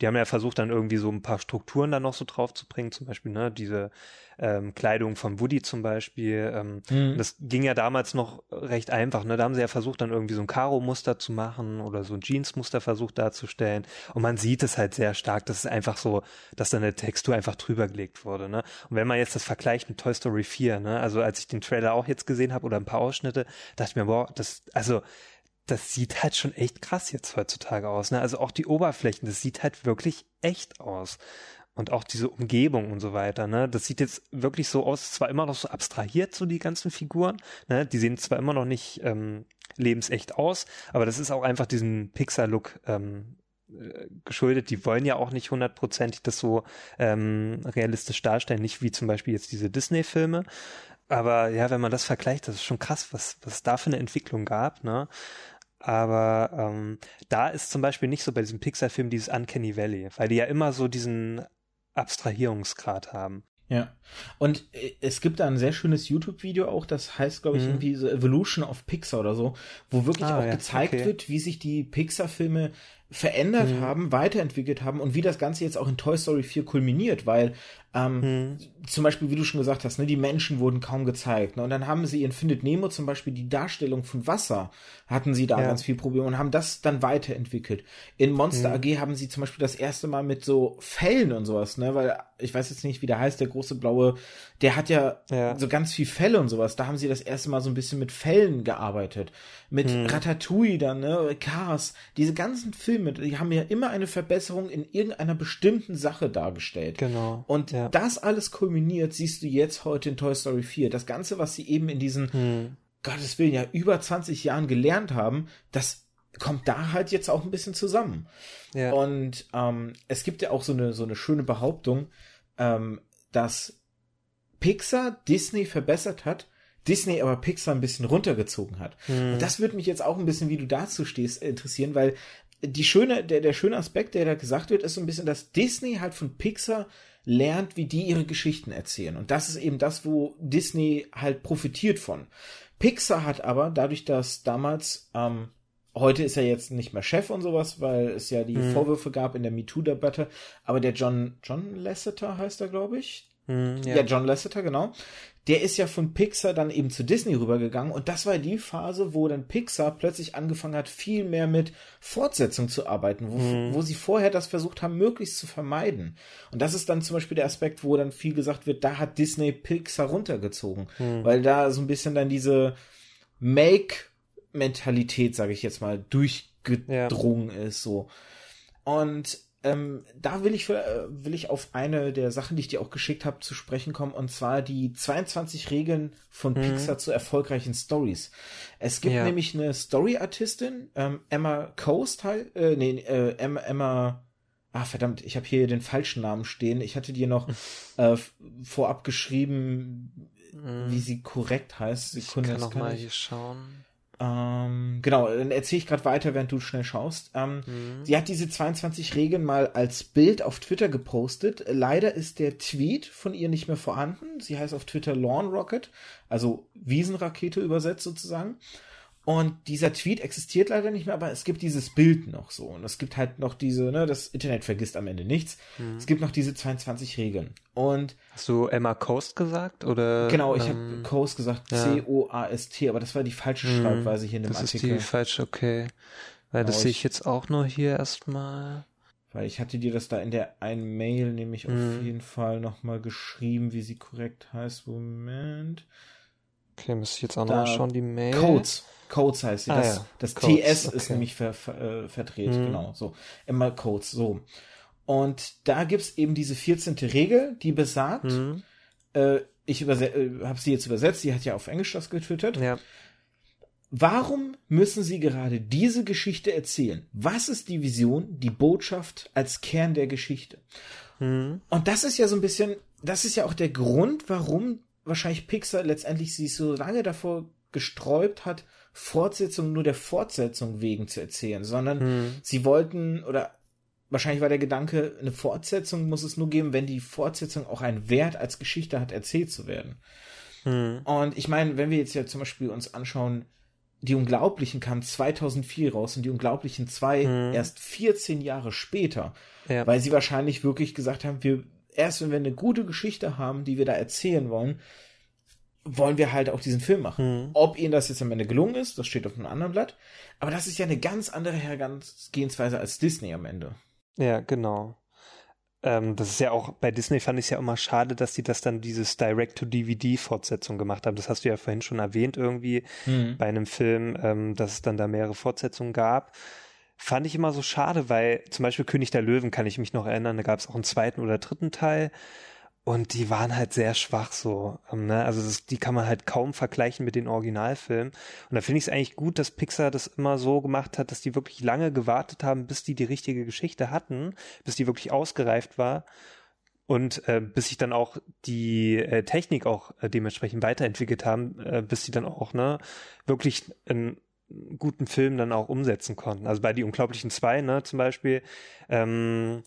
die haben ja versucht, dann irgendwie so ein paar Strukturen da noch so drauf zu bringen, zum Beispiel, ne, diese ähm, Kleidung von Woody zum Beispiel. Ähm, Mhm. Das ging ja damals noch recht einfach, ne? Da haben sie ja versucht, dann irgendwie so ein Karo-Muster zu machen oder so ein Jeans-Muster versucht darzustellen. Und man sieht es halt sehr stark, dass es einfach so, dass da eine Textur einfach drüber gelegt wurde, ne? Und wenn man jetzt das vergleicht mit Toy Story 4, ne? Also als ich den Trailer auch jetzt gesehen habe oder ein paar Ausschnitte, dachte ich mir, boah, das, also das sieht halt schon echt krass jetzt heutzutage aus. Ne? Also auch die Oberflächen, das sieht halt wirklich echt aus. Und auch diese Umgebung und so weiter, ne? Das sieht jetzt wirklich so aus, zwar immer noch so abstrahiert, so die ganzen Figuren, ne? Die sehen zwar immer noch nicht ähm, lebensecht aus, aber das ist auch einfach diesen Pixar-Look ähm, äh, geschuldet. Die wollen ja auch nicht hundertprozentig das so ähm, realistisch darstellen, nicht wie zum Beispiel jetzt diese Disney-Filme. Aber ja, wenn man das vergleicht, das ist schon krass, was, was da für eine Entwicklung gab, ne? Aber ähm, da ist zum Beispiel nicht so bei diesem Pixar-Film dieses Uncanny Valley, weil die ja immer so diesen Abstrahierungsgrad haben. Ja. Und äh, es gibt da ein sehr schönes YouTube-Video auch, das heißt, glaube ich, Mhm. irgendwie so Evolution of Pixar oder so, wo wirklich Ah, auch ja, gezeigt okay. wird, wie sich die Pixar-Filme verändert Mhm. haben, weiterentwickelt haben und wie das Ganze jetzt auch in Toy Story 4 kulminiert, weil ähm, Mhm. zum Beispiel, wie du schon gesagt hast, ne, die Menschen wurden kaum gezeigt. Ne, und dann haben sie in Findet Nemo zum Beispiel die Darstellung von Wasser, hatten sie da Ja. ganz viel Probleme und haben das dann weiterentwickelt. In Monster Mhm. AG haben sie zum Beispiel das erste Mal mit so Fellen und sowas, ne, weil ich weiß jetzt nicht, wie der heißt, der große blaue, der hat ja, Ja. so ganz viel Felle und sowas. Da haben sie das erste Mal so ein bisschen mit Fellen gearbeitet. Mit Mhm. Ratatouille dann, ne, Cars. Diese ganzen Filme, die haben ja immer eine Verbesserung in irgendeiner bestimmten Sache dargestellt. Genau. Und ja. Das alles kulminiert, siehst du jetzt heute in Toy Story 4. Das Ganze, was sie eben in diesen, Hm. Gottes Willen, ja über 20 Jahren gelernt haben, das kommt da halt jetzt auch ein bisschen zusammen. ja. Und ähm, es gibt ja auch so eine, so eine schöne Behauptung, ähm, dass Pixar Disney verbessert hat, Disney aber Pixar ein bisschen runtergezogen hat. Hm. Und das würde mich jetzt auch ein bisschen, wie du dazu stehst, interessieren, weil die schöne, der, der schöne Aspekt, der da gesagt wird, ist so ein bisschen, dass Disney halt von Pixar lernt, wie die ihre Geschichten erzählen. Und das ist eben das, wo Disney halt profitiert von. Pixar hat aber, dadurch, dass damals, ähm, heute ist er jetzt nicht mehr Chef und sowas, weil es ja die Mhm. Vorwürfe gab in der MeToo-Debatte, aber der John, John Lasseter heißt er, glaube ich, Hm, ja. ja. John Lasseter, genau. Der ist ja von Pixar dann eben zu Disney rübergegangen und das war die Phase, wo dann Pixar plötzlich angefangen hat, viel mehr mit Fortsetzung zu arbeiten, wo, Mhm. wo sie vorher das versucht haben, möglichst zu vermeiden. Und das ist dann zum Beispiel der Aspekt, wo dann viel gesagt wird, da hat Disney Pixar runtergezogen, Hm. weil da so ein bisschen dann diese Make-Mentalität, sage ich jetzt mal, durchgedrungen ist, so. Und ähm, da will ich, äh, will ich auf eine der Sachen, die ich dir auch geschickt habe, zu sprechen kommen, und zwar die 22 Regeln von Mhm. Pixar zu erfolgreichen Stories. Es gibt Ja. nämlich eine Story-Artistin, ähm, Emma Coast, äh, nee, äh, Emma, Emma Ah, verdammt, ich habe hier den falschen Namen stehen. Ich hatte dir noch äh, vorab geschrieben, mm. wie sie korrekt heißt. Sekunde, ich kann noch mal hier schauen. Ähm, genau, dann erzähle ich gerade weiter, während du schnell schaust. Ähm, mhm. Sie hat diese 22 Regeln mal als Bild auf Twitter gepostet. Leider ist der Tweet von ihr nicht mehr vorhanden. Sie heißt auf Twitter Lawn Rocket, also Wiesenrakete übersetzt sozusagen. Und dieser Tweet existiert leider nicht mehr, aber es gibt dieses Bild noch so. Und es gibt halt noch diese, ne, das Internet vergisst am Ende nichts. Mhm. Es gibt noch diese 22 Regeln. Und. Hast du Emma Coast gesagt? Oder? Genau, ich ähm, habe Coast gesagt, ja. C-O-A-S-T, aber das war die falsche mhm. Schreibweise hier in dem das Artikel. Das ist die falsche, okay. Weil das sehe ich jetzt auch nur hier erstmal. Weil ich hatte dir das da in der einen Mail nämlich mhm. auf jeden Fall nochmal geschrieben, wie sie korrekt heißt. Moment. Okay, müsste ich jetzt auch noch schauen, die Mail. Codes. Codes heißt sie. Ah, das, ja. das TS okay. ist nämlich ver, ver, äh, verdreht, mhm. genau. So. Immer Codes, so. Und da gibt's eben diese 14. Regel, die besagt, mhm. äh, ich äh, habe sie jetzt übersetzt, sie hat ja auf Englisch das getwittert. Ja. Warum müssen Sie gerade diese Geschichte erzählen? Was ist die Vision, die Botschaft als Kern der Geschichte? Mhm. Und das ist ja so ein bisschen, das ist ja auch der Grund, warum wahrscheinlich Pixar letztendlich sich so lange davor gesträubt hat, Fortsetzung nur der Fortsetzung wegen zu erzählen, sondern hm. sie wollten oder wahrscheinlich war der Gedanke, eine Fortsetzung muss es nur geben, wenn die Fortsetzung auch einen Wert als Geschichte hat, erzählt zu werden. Hm. Und ich meine, wenn wir jetzt ja zum Beispiel uns anschauen, die Unglaublichen kam 2004 raus und die Unglaublichen 2 hm. erst 14 Jahre später, ja. weil sie wahrscheinlich wirklich gesagt haben, wir erst wenn wir eine gute Geschichte haben, die wir da erzählen wollen, wollen wir halt auch diesen Film machen. Mhm. Ob ihnen das jetzt am Ende gelungen ist, das steht auf einem anderen Blatt. Aber das ist ja eine ganz andere Herangehensweise als Disney am Ende. Ja, genau. Ähm, das ist ja auch, bei Disney fand ich es ja immer schade, dass die das dann dieses Direct-to-DVD-Fortsetzung gemacht haben. Das hast du ja vorhin schon erwähnt irgendwie mhm. bei einem Film, ähm, dass es dann da mehrere Fortsetzungen gab fand ich immer so schade, weil zum Beispiel König der Löwen kann ich mich noch erinnern, da gab es auch einen zweiten oder dritten Teil und die waren halt sehr schwach so. Ähm, ne? Also das, die kann man halt kaum vergleichen mit den Originalfilmen. Und da finde ich es eigentlich gut, dass Pixar das immer so gemacht hat, dass die wirklich lange gewartet haben, bis die die richtige Geschichte hatten, bis die wirklich ausgereift war und äh, bis sich dann auch die äh, Technik auch äh, dementsprechend weiterentwickelt haben, äh, bis sie dann auch ne wirklich ein guten Film dann auch umsetzen konnten. Also bei Die Unglaublichen Zwei, ne, zum Beispiel, ähm,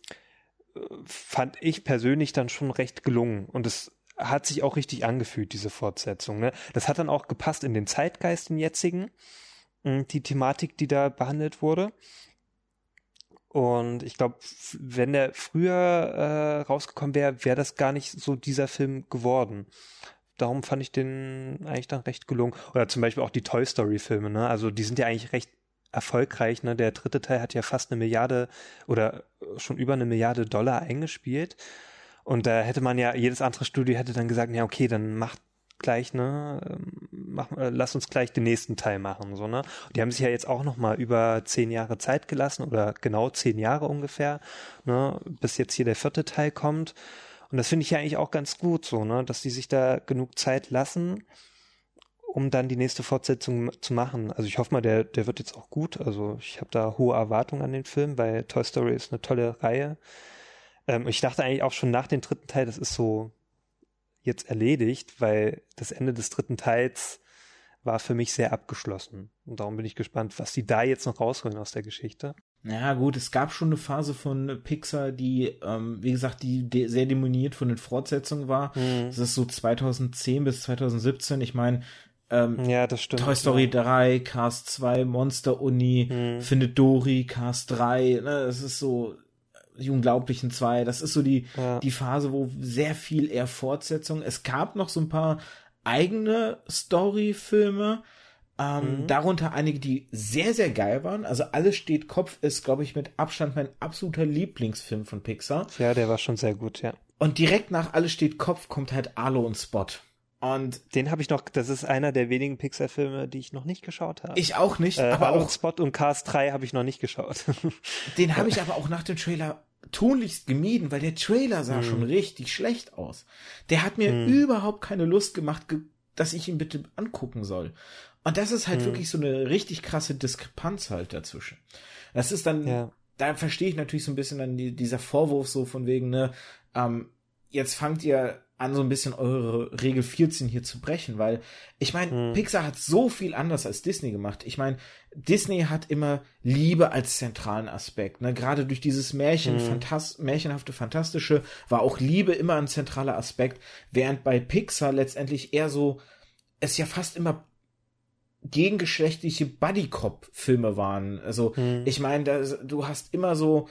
fand ich persönlich dann schon recht gelungen. Und es hat sich auch richtig angefühlt, diese Fortsetzung. Ne? Das hat dann auch gepasst in den Zeitgeist, den jetzigen, hm, die Thematik, die da behandelt wurde. Und ich glaube, wenn der früher äh, rausgekommen wäre, wäre das gar nicht so dieser Film geworden darum fand ich den eigentlich dann recht gelungen. Oder zum Beispiel auch die Toy Story Filme, ne? Also die sind ja eigentlich recht erfolgreich, ne? Der dritte Teil hat ja fast eine Milliarde oder schon über eine Milliarde Dollar eingespielt. Und da hätte man ja, jedes andere Studio hätte dann gesagt, ja, okay, dann macht gleich, ne, ähm, mach, äh, lass uns gleich den nächsten Teil machen, so, ne. Die haben sich ja jetzt auch noch mal über zehn Jahre Zeit gelassen oder genau zehn Jahre ungefähr, ne, bis jetzt hier der vierte Teil kommt. Und das finde ich ja eigentlich auch ganz gut so, ne, dass die sich da genug Zeit lassen, um dann die nächste Fortsetzung zu machen. Also ich hoffe mal, der, der wird jetzt auch gut. Also ich habe da hohe Erwartungen an den Film, weil Toy Story ist eine tolle Reihe. Ähm, ich dachte eigentlich auch schon nach dem dritten Teil, das ist so jetzt erledigt, weil das Ende des dritten Teils war für mich sehr abgeschlossen. Und darum bin ich gespannt, was die da jetzt noch rausholen aus der Geschichte. Ja, gut, es gab schon eine Phase von Pixar, die, ähm, wie gesagt, die de sehr demoniert von den Fortsetzungen war. Mhm. Das ist so 2010 bis 2017. Ich meine, ähm, ja, das stimmt. Toy Story ja. 3, Cast 2, Monster Uni, mhm. Findet Dory, Cast 3, ne, das ist so die Unglaublichen 2, das ist so die, ja. die Phase, wo sehr viel eher Fortsetzung. Es gab noch so ein paar eigene Story-Filme, ähm, mhm. Darunter einige, die sehr, sehr geil waren. Also Alles steht Kopf ist, glaube ich, mit Abstand mein absoluter Lieblingsfilm von Pixar. Ja, der war schon sehr gut, ja. Und direkt nach Alles steht Kopf kommt halt Arlo und Spot. Und den habe ich noch, das ist einer der wenigen Pixar-Filme, die ich noch nicht geschaut habe. Ich auch nicht, äh, aber auch Spot und Cars 3 habe ich noch nicht geschaut. den habe ich aber auch nach dem Trailer tunlichst gemieden, weil der Trailer sah hm. schon richtig schlecht aus. Der hat mir hm. überhaupt keine Lust gemacht, dass ich ihn bitte angucken soll. Und das ist halt hm. wirklich so eine richtig krasse Diskrepanz halt dazwischen. Das ist dann, ja. da verstehe ich natürlich so ein bisschen dann die, dieser Vorwurf so von wegen, ne, ähm, jetzt fangt ihr an, so ein bisschen eure Regel 14 hier zu brechen, weil ich meine, hm. Pixar hat so viel anders als Disney gemacht. Ich meine, Disney hat immer Liebe als zentralen Aspekt. Ne? Gerade durch dieses Märchen, hm. Fantas märchenhafte, fantastische, war auch Liebe immer ein zentraler Aspekt, während bei Pixar letztendlich eher so, es ja fast immer gegengeschlechtliche Buddy-Cop-Filme waren. Also, hm. ich meine, du hast immer so,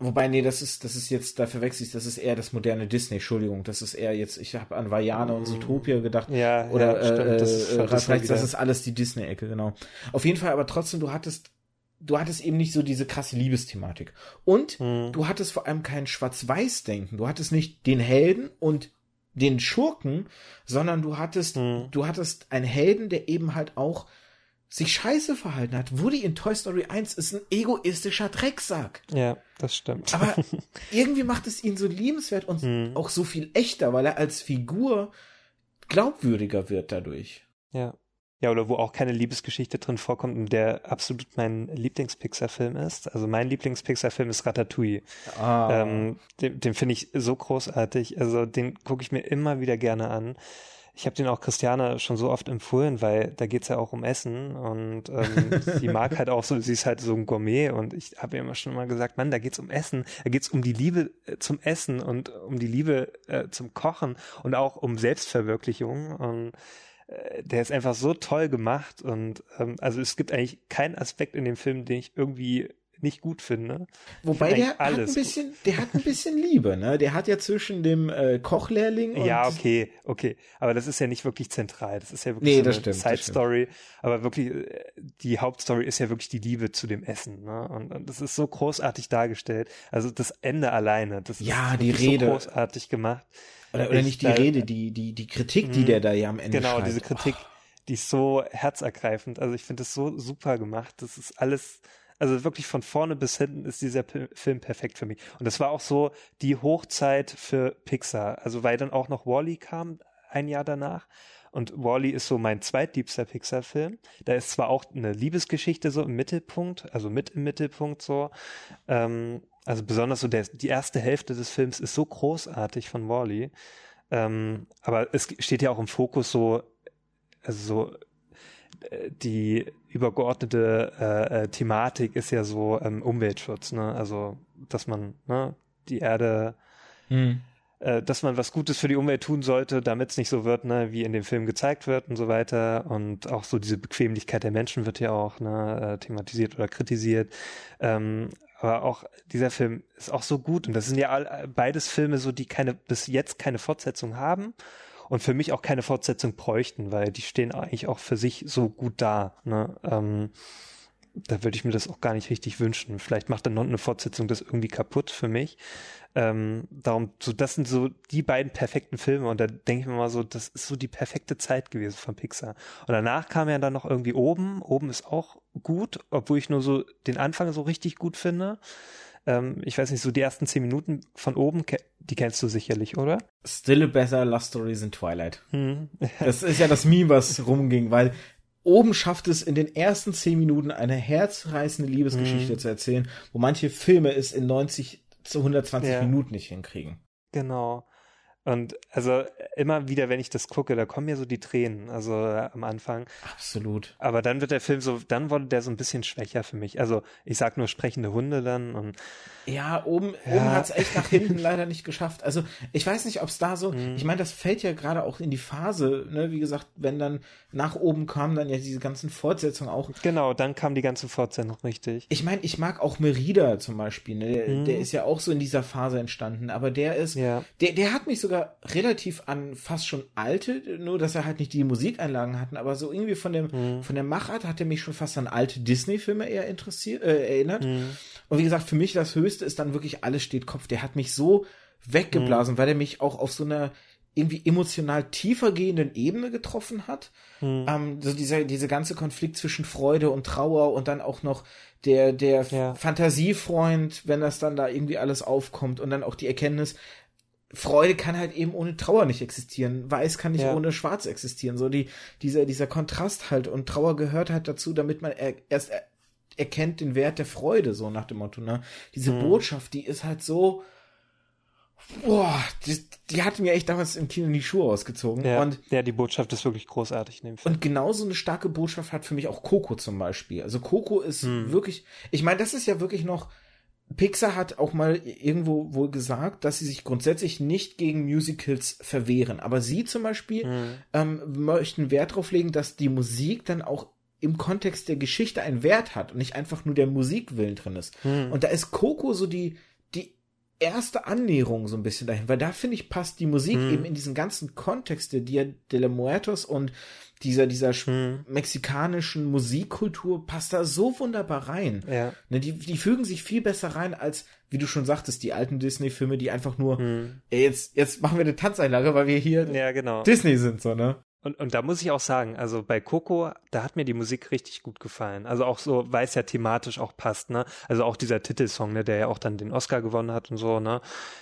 Wobei, nee, das ist, das ist jetzt, da verwechsel ich, das ist eher das moderne Disney, Entschuldigung, das ist eher jetzt, ich habe an Vajana und Zootopia gedacht. Ja, oder ja, äh, das, äh, vielleicht, das ist alles die Disney-Ecke, genau. Auf jeden Fall, aber trotzdem, du hattest, du hattest eben nicht so diese krasse Liebesthematik. Und hm. du hattest vor allem kein Schwarz-Weiß-Denken. Du hattest nicht den Helden und den Schurken, sondern du hattest, hm. du hattest einen Helden, der eben halt auch sich scheiße verhalten hat. Woody in Toy Story 1 ist ein egoistischer Drecksack. Ja, das stimmt. Aber irgendwie macht es ihn so liebenswert und hm. auch so viel echter, weil er als Figur glaubwürdiger wird dadurch. Ja. Ja, oder wo auch keine Liebesgeschichte drin vorkommt und der absolut mein Lieblings-Pixar-Film ist. Also mein Lieblings-Pixar-Film ist Ratatouille. Ah. Ähm, den den finde ich so großartig. Also den gucke ich mir immer wieder gerne an ich habe den auch Christiane schon so oft empfohlen, weil da geht's ja auch um Essen und ähm, sie mag halt auch so, sie ist halt so ein Gourmet und ich habe ihr immer schon mal gesagt, Mann, da geht's um Essen, da geht's um die Liebe äh, zum Essen und um die Liebe äh, zum Kochen und auch um Selbstverwirklichung und der ist einfach so toll gemacht und ähm, also es gibt eigentlich keinen Aspekt in dem Film, den ich irgendwie nicht gut finde. Wobei der hat ein bisschen, der hat ein bisschen Liebe, ne? Der hat ja zwischen dem äh, Kochlehrling und Ja, okay, okay, aber das ist ja nicht wirklich zentral. Das ist ja wirklich nee, so eine Side Story, aber wirklich äh, die Hauptstory ist ja wirklich die Liebe zu dem Essen, ne? Und, und das ist so großartig dargestellt. Also das Ende alleine, das ja, ist die Rede. so großartig gemacht. Oder, oder nicht die da, Rede, die die die Kritik, die mhm. der da ja am Ende Genau, schreibt. diese Kritik, oh. die ist so herzergreifend. Also ich finde das so super gemacht. Das ist alles also wirklich von vorne bis hinten ist dieser P Film perfekt für mich. Und das war auch so die Hochzeit für Pixar. Also weil dann auch noch Wally -E kam ein Jahr danach. Und Wally -E ist so mein zweitliebster Pixar-Film. Da ist zwar auch eine Liebesgeschichte so im Mittelpunkt, also mit im Mittelpunkt so. Ähm, also besonders so der, die erste Hälfte des Films ist so großartig von Wally. Ähm, aber es steht ja auch im Fokus so, also so die übergeordnete äh, äh, Thematik ist ja so ähm, Umweltschutz, ne? Also, dass man ne, die Erde, hm. äh, dass man was Gutes für die Umwelt tun sollte, damit es nicht so wird, ne, wie in dem Film gezeigt wird und so weiter. Und auch so diese Bequemlichkeit der Menschen wird ja auch ne, äh, thematisiert oder kritisiert. Ähm, aber auch dieser Film ist auch so gut und das sind ja all, beides Filme so, die keine bis jetzt keine Fortsetzung haben und für mich auch keine Fortsetzung bräuchten, weil die stehen eigentlich auch für sich so gut da. Ne? Ähm, da würde ich mir das auch gar nicht richtig wünschen. Vielleicht macht dann noch eine Fortsetzung das irgendwie kaputt für mich. Ähm, darum, so, das sind so die beiden perfekten Filme und da denke ich mir mal so, das ist so die perfekte Zeit gewesen von Pixar. Und danach kam ja dann noch irgendwie oben. Oben ist auch gut, obwohl ich nur so den Anfang so richtig gut finde. Ähm, ich weiß nicht, so die ersten zehn Minuten von oben, die kennst du sicherlich, oder? Still a better Love Stories in Twilight. Hm. das ist ja das Meme, was rumging, weil oben schafft es in den ersten zehn Minuten eine herzreißende Liebesgeschichte hm. zu erzählen, wo manche Filme es in 90 zu 120 ja. Minuten nicht hinkriegen. Genau. Und also immer wieder, wenn ich das gucke, da kommen mir so die Tränen, also äh, am Anfang. Absolut. Aber dann wird der Film so, dann wurde der so ein bisschen schwächer für mich. Also ich sag nur sprechende Hunde dann und ja, oben, ja. oben hat es echt nach hinten leider nicht geschafft. Also ich weiß nicht, ob es da so, mhm. ich meine, das fällt ja gerade auch in die Phase, ne, wie gesagt, wenn dann nach oben kamen dann ja diese ganzen Fortsetzungen auch. Genau, dann kam die ganze Fortsetzung richtig. Ich meine, ich mag auch Merida zum Beispiel, ne? Der, mhm. der, ist ja auch so in dieser Phase entstanden, aber der ist, ja. der, der hat mich sogar relativ an fast schon alte, nur dass er halt nicht die Musikeinlagen hatten, aber so irgendwie von dem, mhm. von der Machart hat er mich schon fast an alte Disney-Filme eher interessiert, äh, erinnert. Mhm. Und wie gesagt, für mich das höchste ist dann wirklich alles steht Kopf. Der hat mich so weggeblasen, mhm. weil er mich auch auf so einer irgendwie emotional tiefer gehenden Ebene getroffen hat. Mhm. Ähm, so dieser, diese ganze Konflikt zwischen Freude und Trauer und dann auch noch der, der ja. Fantasiefreund, wenn das dann da irgendwie alles aufkommt und dann auch die Erkenntnis, Freude kann halt eben ohne Trauer nicht existieren. Weiß kann nicht ja. ohne Schwarz existieren. So die, dieser, dieser Kontrast halt und Trauer gehört halt dazu, damit man erst erkennt den Wert der Freude, so nach dem Motto, ne? Diese Mhm. Botschaft, die ist halt so, boah, die, die hat mir echt damals im Kino die Schuhe ausgezogen. Ja, Und, ja, die Botschaft ist wirklich großartig in dem Film. und genauso eine starke Botschaft hat für mich auch Coco zum Beispiel. Also Coco ist Hm. wirklich, ich meine, das ist ja wirklich noch, Pixar hat auch mal irgendwo wohl gesagt, dass sie sich grundsätzlich nicht gegen Musicals verwehren. Aber sie zum Beispiel Mhm. ähm, möchten Wert darauf legen, dass die Musik dann auch im Kontext der Geschichte einen Wert hat und nicht einfach nur der Musikwillen drin ist. Mhm. Und da ist Coco so die, die erste Annäherung so ein bisschen dahin, weil da finde ich passt die Musik Hm. eben in diesen ganzen Kontext der Dia de los Muertos und dieser, dieser Mhm. mexikanischen Musikkultur passt da so wunderbar rein. Ja. Ne, die, die fügen sich viel besser rein als, wie du schon sagtest, die alten Disney-Filme, die einfach nur, Mhm. ey, jetzt, jetzt machen wir eine Tanzeinlage, weil wir hier Ja, genau. Disney sind, so, ne? Und, und da muss ich auch sagen, also bei Coco, da hat mir die Musik richtig gut gefallen. Also auch so, weil es ja thematisch auch passt, ne? Also auch dieser Titelsong, ne, der ja auch dann den Oscar gewonnen hat und so, ne?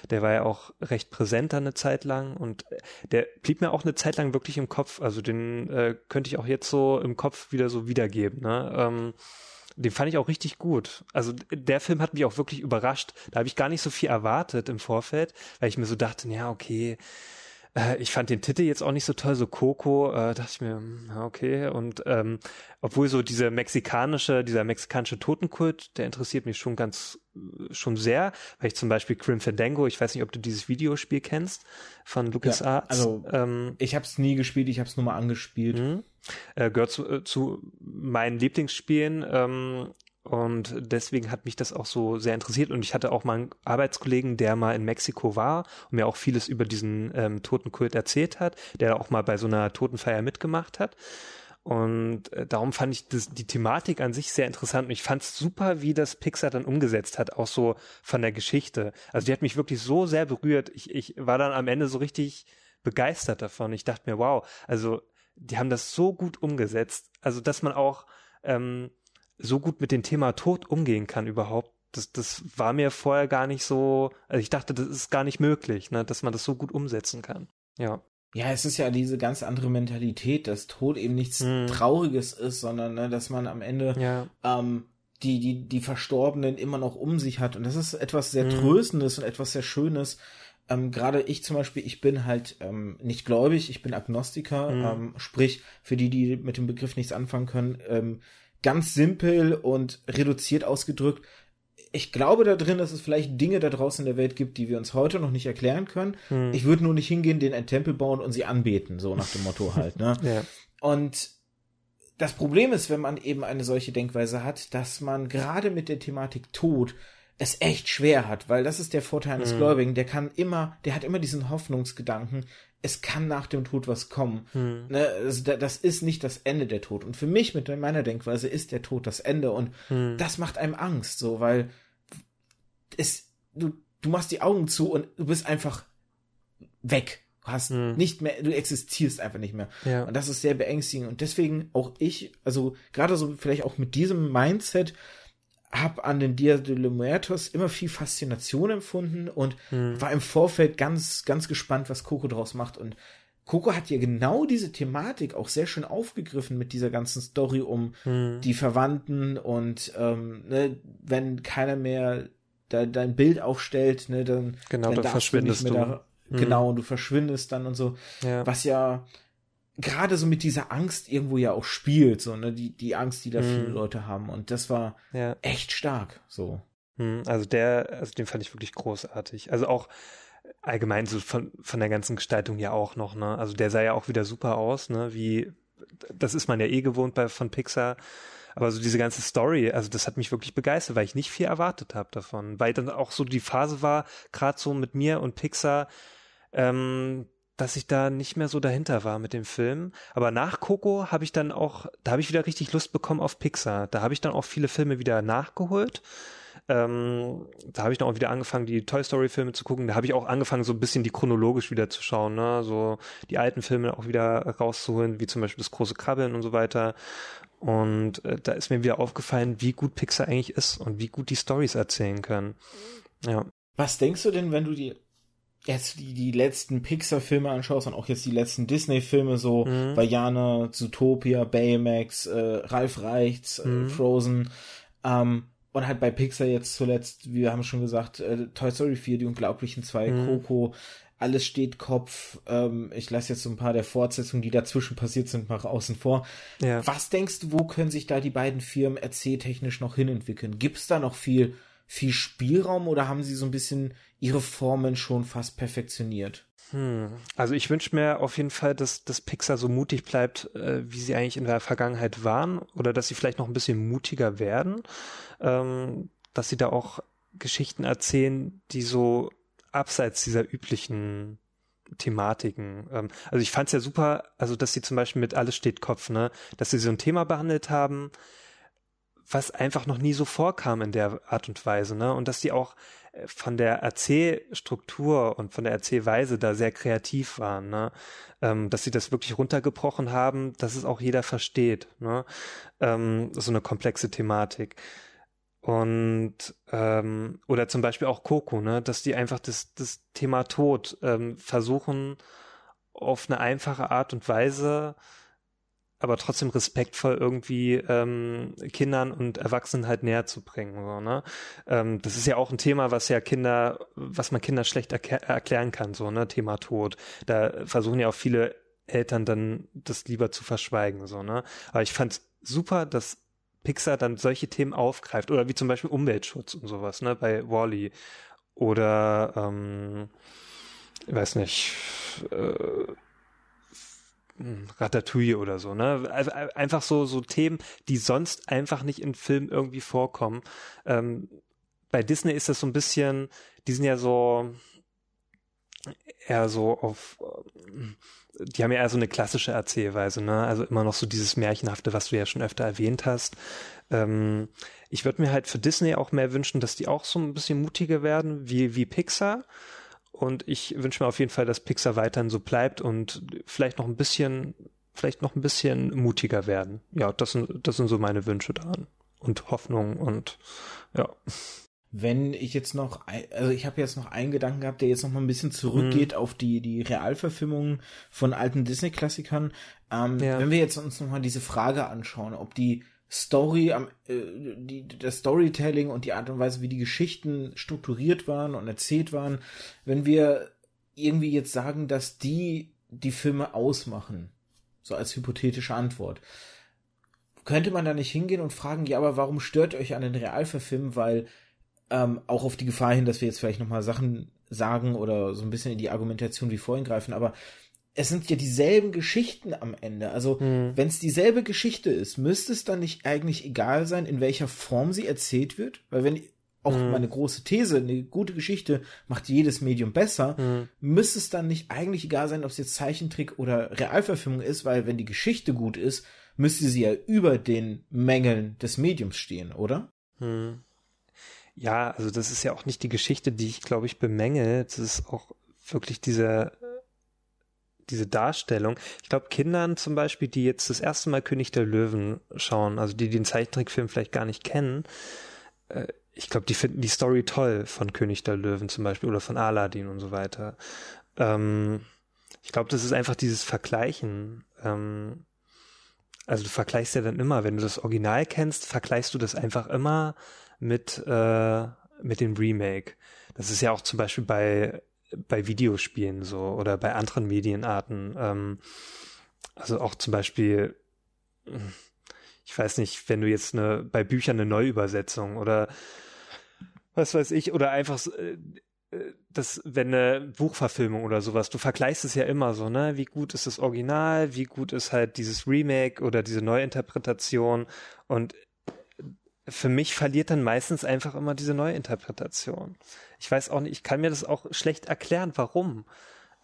Der war ja auch recht präsent dann eine Zeit lang und der blieb mir auch eine Zeit lang wirklich im Kopf. Also den äh, könnte ich auch jetzt so im Kopf wieder so wiedergeben, ne? Ähm, den fand ich auch richtig gut. Also der Film hat mich auch wirklich überrascht. Da habe ich gar nicht so viel erwartet im Vorfeld, weil ich mir so dachte, ja, okay, äh, ich fand den Titel jetzt auch nicht so toll, so Coco, äh, dachte ich mir, hm, ja, okay. Und ähm, obwohl so diese mexikanische, dieser mexikanische Totenkult, der interessiert mich schon ganz, äh, schon sehr, weil ich zum Beispiel Grim Fandango, ich weiß nicht, ob du dieses Videospiel kennst von LucasArts. also, ähm, Ich habe es nie gespielt, ich habe es nur mal angespielt. Mhm. Äh, gehört zu, äh, zu meinen Lieblingsspielen. Ähm, und deswegen hat mich das auch so sehr interessiert. Und ich hatte auch mal einen Arbeitskollegen, der mal in Mexiko war und mir auch vieles über diesen ähm, Totenkult erzählt hat, der auch mal bei so einer Totenfeier mitgemacht hat. Und äh, darum fand ich das, die Thematik an sich sehr interessant und ich fand es super, wie das Pixar dann umgesetzt hat, auch so von der Geschichte. Also die hat mich wirklich so sehr berührt. Ich, ich war dann am Ende so richtig begeistert davon. Ich dachte mir, wow, also die haben das so gut umgesetzt. Also dass man auch ähm, so gut mit dem Thema Tod umgehen kann überhaupt. Das, das war mir vorher gar nicht so, also ich dachte, das ist gar nicht möglich, ne, dass man das so gut umsetzen kann. Ja. Ja, es ist ja diese ganz andere Mentalität, dass Tod eben nichts Mhm. Trauriges ist, sondern ne, dass man am Ende Ja. ähm, die, die, die Verstorbenen immer noch um sich hat. Und das ist etwas sehr Mhm. Tröstendes und etwas sehr Schönes. Ähm, Gerade ich zum Beispiel, ich bin halt ähm, nicht gläubig, ich bin Agnostiker, Mhm. ähm, sprich, für die, die mit dem Begriff nichts anfangen können, ähm, ganz simpel und reduziert ausgedrückt. Ich glaube da drin, dass es vielleicht Dinge da draußen in der Welt gibt, die wir uns heute noch nicht erklären können. Hm. Ich würde nur nicht hingehen, denen einen Tempel bauen und sie anbeten, so nach dem Motto halt. Ne? ja. Und das Problem ist, wenn man eben eine solche Denkweise hat, dass man gerade mit der Thematik Tod es echt schwer hat, weil das ist der Vorteil eines Mhm. Gläubigen, der kann immer, der hat immer diesen Hoffnungsgedanken, es kann nach dem Tod was kommen. Hm. Ne, also da- das ist nicht das Ende der Tod. Und für mich mit meiner Denkweise ist der Tod das Ende und Hm. das macht einem Angst, so, weil es, du, du machst die Augen zu und du bist einfach weg. Du hast Hm. nicht mehr, du existierst einfach nicht mehr. Ja. Und das ist sehr beängstigend. Und deswegen auch ich, also gerade so vielleicht auch mit diesem Mindset, habe an den Dia de los Muertos immer viel Faszination empfunden und Hm. war im Vorfeld ganz, ganz gespannt, was Coco draus macht. Und Coco hat ja genau diese Thematik auch sehr schön aufgegriffen mit dieser ganzen Story um Hm. die Verwandten und ähm, ne, wenn keiner mehr de dein Bild aufstellt, ne, dann, Genau, dann dann verschwindest mehr du. Da, Mhm. Genau, und du verschwindest dann und so ja. was ja gerade so mit dieser Angst irgendwo ja auch spielt, so, ne, die, die Angst, die da viele Mhm. Leute haben. Und das war ja. echt stark, so. Hm, Also der, also den fand ich wirklich großartig. Also auch allgemein so von, von der ganzen Gestaltung ja auch noch, ne? Also der sah ja auch wieder super aus, ne? Wie, das ist man ja eh gewohnt bei von Pixar. Aber so diese ganze Story, also das hat mich wirklich begeistert, weil ich nicht viel erwartet habe davon. Weil dann auch so die Phase war, gerade so mit mir und Pixar, ähm, dass ich da nicht mehr so dahinter war mit dem Film. Aber nach Coco habe ich dann auch, da habe ich wieder richtig Lust bekommen auf Pixar. Da habe ich dann auch viele Filme wieder nachgeholt. Ähm, da habe ich dann auch wieder angefangen, die Toy Story Filme zu gucken. Da habe ich auch angefangen, so ein bisschen die chronologisch wieder zu schauen, ne? So die alten Filme auch wieder rauszuholen, wie zum Beispiel das große Krabbeln und so weiter. Und äh, da ist mir wieder aufgefallen, wie gut Pixar eigentlich ist und wie gut die Stories erzählen können. Ja. Was denkst du denn, wenn du die jetzt die, die letzten Pixar-Filme anschaust und auch jetzt die letzten Disney-Filme, so Mhm. Vajana, Zootopia, Baymax, äh, Ralf Reichts, äh, Mhm. Frozen, Ähm, und halt bei Pixar jetzt zuletzt, wir haben schon gesagt, äh, Toy Story 4, die Unglaublichen zwei, mhm. Coco, alles steht Kopf. Ähm, ich lasse jetzt so ein paar der Fortsetzungen, die dazwischen passiert sind, mal außen vor. Ja. Was denkst du, wo können sich da die beiden Firmen erzähltechnisch noch hinentwickeln? Gibt es da noch viel, viel Spielraum oder haben sie so ein bisschen ihre Formen schon fast perfektioniert? Hm. Also ich wünsche mir auf jeden Fall, dass, dass Pixar so mutig bleibt, äh, wie sie eigentlich in der Vergangenheit waren, oder dass sie vielleicht noch ein bisschen mutiger werden, ähm, dass sie da auch Geschichten erzählen, die so abseits dieser üblichen Thematiken. Ähm, also ich fand es ja super, also dass sie zum Beispiel mit Alles steht Kopf, ne, dass sie so ein Thema behandelt haben, was einfach noch nie so vorkam in der Art und Weise, ne? Und dass sie auch von der Erzählstruktur und von der Erzählweise da sehr kreativ waren, ne? Ähm, dass sie das wirklich runtergebrochen haben, dass es auch jeder versteht, ne? Ähm, so eine komplexe Thematik. Und ähm, oder zum Beispiel auch Coco, ne, dass die einfach das, das Thema Tod ähm, versuchen auf eine einfache Art und Weise, aber trotzdem respektvoll irgendwie ähm, Kindern und Erwachsenen halt näher zu bringen. So, ne? Ähm, das ist ja auch ein Thema, was ja Kinder, was man Kindern schlecht erklär erklären kann, so, ne, Thema Tod. Da versuchen ja auch viele Eltern dann das lieber zu verschweigen, so, ne? Aber ich fand super, dass Pixar dann solche Themen aufgreift oder wie zum Beispiel Umweltschutz und sowas, ne, bei Wally oder ähm, ich weiß nicht, äh, Ratatouille oder so, ne? Einfach so so Themen, die sonst einfach nicht in Filmen irgendwie vorkommen. Ähm, bei Disney ist das so ein bisschen, die sind ja so eher so auf die haben ja eher so eine klassische Erzählweise, ne? Also immer noch so dieses Märchenhafte, was du ja schon öfter erwähnt hast. Ähm, ich würde mir halt für Disney auch mehr wünschen, dass die auch so ein bisschen mutiger werden, wie, wie Pixar. Und ich wünsche mir auf jeden Fall, dass Pixar weiterhin so bleibt und vielleicht noch ein bisschen, vielleicht noch ein bisschen mutiger werden. Ja, das sind, das sind so meine Wünsche daran. Und Hoffnung und ja wenn ich jetzt noch, also ich habe jetzt noch einen Gedanken gehabt, der jetzt noch mal ein bisschen zurückgeht mhm. auf die die Realverfilmungen von alten Disney-Klassikern. Ähm, ja. Wenn wir jetzt uns noch mal diese Frage anschauen, ob die Story, am, äh, die, das Storytelling und die Art und Weise, wie die Geschichten strukturiert waren und erzählt waren, wenn wir irgendwie jetzt sagen, dass die die Filme ausmachen, so als hypothetische Antwort, könnte man da nicht hingehen und fragen, ja, aber warum stört euch an den Realverfilmen, weil ähm, auch auf die Gefahr hin, dass wir jetzt vielleicht nochmal Sachen sagen oder so ein bisschen in die Argumentation wie vorhin greifen, aber es sind ja dieselben Geschichten am Ende. Also, hm. wenn es dieselbe Geschichte ist, müsste es dann nicht eigentlich egal sein, in welcher Form sie erzählt wird? Weil wenn auch hm. meine große These, eine gute Geschichte macht jedes Medium besser, hm. müsste es dann nicht eigentlich egal sein, ob es jetzt Zeichentrick oder Realverfilmung ist, weil wenn die Geschichte gut ist, müsste sie ja über den Mängeln des Mediums stehen, oder? Hm. Ja, also das ist ja auch nicht die Geschichte, die ich, glaube ich, bemängel. Das ist auch wirklich diese, diese Darstellung. Ich glaube, Kindern zum Beispiel, die jetzt das erste Mal König der Löwen schauen, also die den Zeichentrickfilm vielleicht gar nicht kennen, äh, ich glaube, die finden die Story toll von König der Löwen zum Beispiel oder von Aladdin und so weiter. Ähm, ich glaube, das ist einfach dieses Vergleichen. Ähm, also du vergleichst ja dann immer, wenn du das Original kennst, vergleichst du das einfach immer mit, äh, mit dem Remake. Das ist ja auch zum Beispiel bei, bei Videospielen so oder bei anderen Medienarten. Ähm, also auch zum Beispiel, ich weiß nicht, wenn du jetzt eine, bei Büchern eine Neuübersetzung oder was weiß ich, oder einfach äh, das, wenn eine Buchverfilmung oder sowas, du vergleichst es ja immer so, ne? Wie gut ist das Original, wie gut ist halt dieses Remake oder diese Neuinterpretation und für mich verliert dann meistens einfach immer diese Neuinterpretation. Ich weiß auch nicht, ich kann mir das auch schlecht erklären, warum.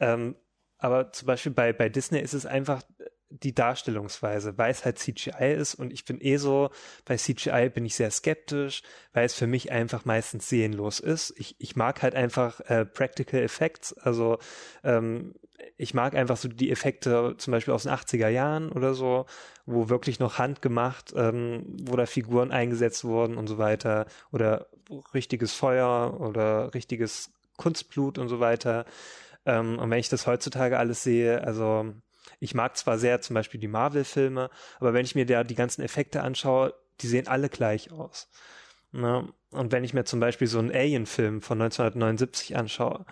Ähm, aber zum Beispiel bei, bei Disney ist es einfach die Darstellungsweise, weil es halt CGI ist und ich bin eh so, bei CGI bin ich sehr skeptisch, weil es für mich einfach meistens seelenlos ist. Ich, ich mag halt einfach äh, Practical Effects, also ähm, ich mag einfach so die Effekte zum Beispiel aus den 80er Jahren oder so, wo wirklich noch handgemacht, ähm, wo da Figuren eingesetzt wurden und so weiter oder richtiges Feuer oder richtiges Kunstblut und so weiter. Ähm, und wenn ich das heutzutage alles sehe, also ich mag zwar sehr zum Beispiel die Marvel-Filme, aber wenn ich mir da die ganzen Effekte anschaue, die sehen alle gleich aus. Ne? Und wenn ich mir zum Beispiel so einen Alien-Film von 1979 anschaue,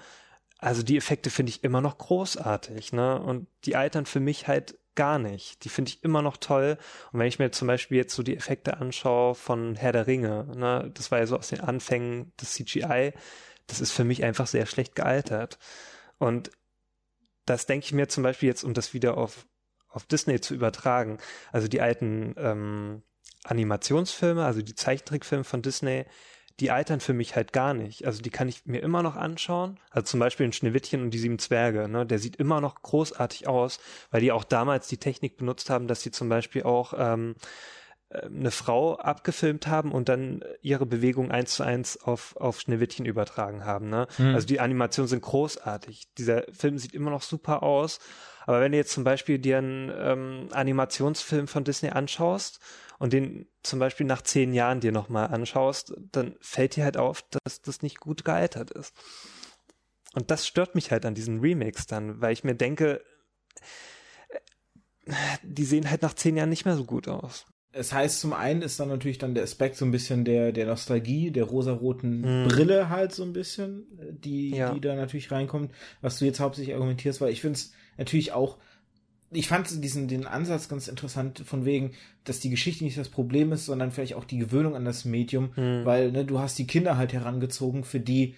also die Effekte finde ich immer noch großartig, ne? Und die altern für mich halt gar nicht. Die finde ich immer noch toll. Und wenn ich mir zum Beispiel jetzt so die Effekte anschaue von Herr der Ringe, ne, das war ja so aus den Anfängen des CGI, das ist für mich einfach sehr schlecht gealtert. Und das denke ich mir zum Beispiel jetzt, um das wieder auf, auf Disney zu übertragen. Also die alten ähm, Animationsfilme, also die Zeichentrickfilme von Disney, die altern für mich halt gar nicht. Also die kann ich mir immer noch anschauen. Also zum Beispiel in Schneewittchen und die sieben Zwerge, ne? Der sieht immer noch großartig aus, weil die auch damals die Technik benutzt haben, dass sie zum Beispiel auch ähm, äh, eine Frau abgefilmt haben und dann ihre Bewegung eins zu eins auf, auf Schneewittchen übertragen haben. Ne? Hm. Also die Animationen sind großartig. Dieser Film sieht immer noch super aus. Aber wenn du jetzt zum Beispiel dir einen ähm, Animationsfilm von Disney anschaust und den zum Beispiel nach zehn Jahren dir nochmal anschaust, dann fällt dir halt auf, dass das nicht gut gealtert ist. Und das stört mich halt an diesen Remakes dann, weil ich mir denke, äh, die sehen halt nach zehn Jahren nicht mehr so gut aus. Es heißt, zum einen ist dann natürlich dann der Aspekt so ein bisschen der, der Nostalgie, der rosaroten mm. Brille halt so ein bisschen, die, ja. die da natürlich reinkommt, was du jetzt hauptsächlich argumentierst, weil ich finde es natürlich auch ich fand diesen den Ansatz ganz interessant von wegen, dass die Geschichte nicht das Problem ist, sondern vielleicht auch die Gewöhnung an das Medium, mhm. weil ne, du hast die Kinder halt herangezogen, für die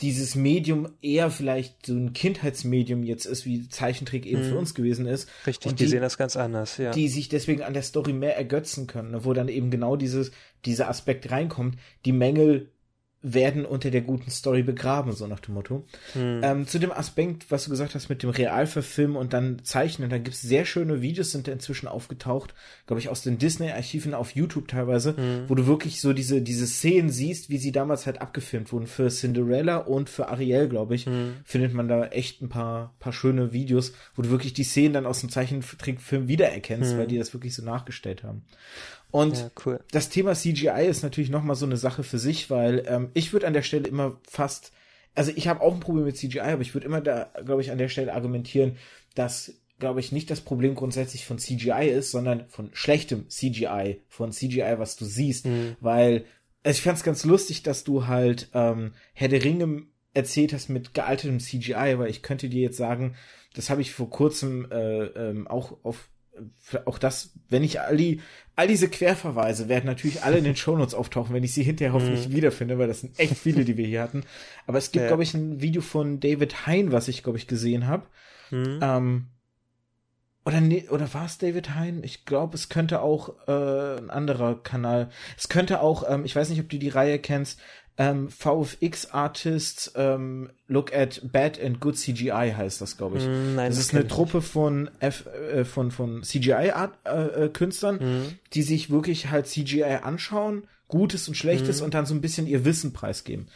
dieses Medium eher vielleicht so ein Kindheitsmedium jetzt ist, wie Zeichentrick eben mhm. für uns gewesen ist. Richtig, die, die, sehen das ganz anders, ja. Die sich deswegen an der Story mehr ergötzen können, ne, wo dann eben genau dieses, dieser Aspekt reinkommt. Die Mängel werden unter der guten Story begraben, so nach dem Motto. Hm. Ähm, zu dem Aspekt, was du gesagt hast mit dem Realverfilmen und dann Zeichnen, da gibt's sehr schöne Videos, sind da inzwischen aufgetaucht, glaube ich, aus den Disney-Archiven auf YouTube teilweise, hm. wo du wirklich so diese, diese Szenen siehst, wie sie damals halt abgefilmt wurden. Für Cinderella und für Ariel, glaube ich, hm. findet man da echt ein paar, paar schöne Videos, wo du wirklich die Szenen dann aus dem Zeichentrickfilm wiedererkennst, hm. weil die das wirklich so nachgestellt haben. Und ja, cool. das Thema CGI ist natürlich noch mal so eine Sache für sich, weil ähm, ich würde an der Stelle immer fast, also ich habe auch ein Problem mit CGI, aber ich würde immer da, glaube ich, an der Stelle argumentieren, dass, glaube ich, nicht das Problem grundsätzlich von CGI ist, sondern von schlechtem CGI, von CGI, was du siehst, mhm. weil also ich fand es ganz lustig, dass du halt ähm, Herr der Ringe erzählt hast mit gealtertem CGI, weil ich könnte dir jetzt sagen, das habe ich vor kurzem äh, ähm, auch auf auch das, wenn ich all die, all diese Querverweise werden natürlich alle in den Shownotes auftauchen, wenn ich sie hinterher hoffentlich mhm. wiederfinde, weil das sind echt viele, die wir hier hatten. Aber es gibt, ja. glaube ich, ein Video von David Hein, was ich, glaube ich, gesehen habe. Mhm. Ähm, oder nee, oder war es David Hein? Ich glaube, es könnte auch äh, ein anderer Kanal. Es könnte auch, ähm, ich weiß nicht, ob du die Reihe kennst, ähm, VFX Artists ähm, Look at Bad and Good CGI heißt das, glaube ich. Mm, nein, das, das ist eine Truppe von F, äh, von von CGI Art, äh, äh, Künstlern, mm. die sich wirklich halt CGI anschauen, Gutes und Schlechtes mm. und dann so ein bisschen ihr Wissen preisgeben.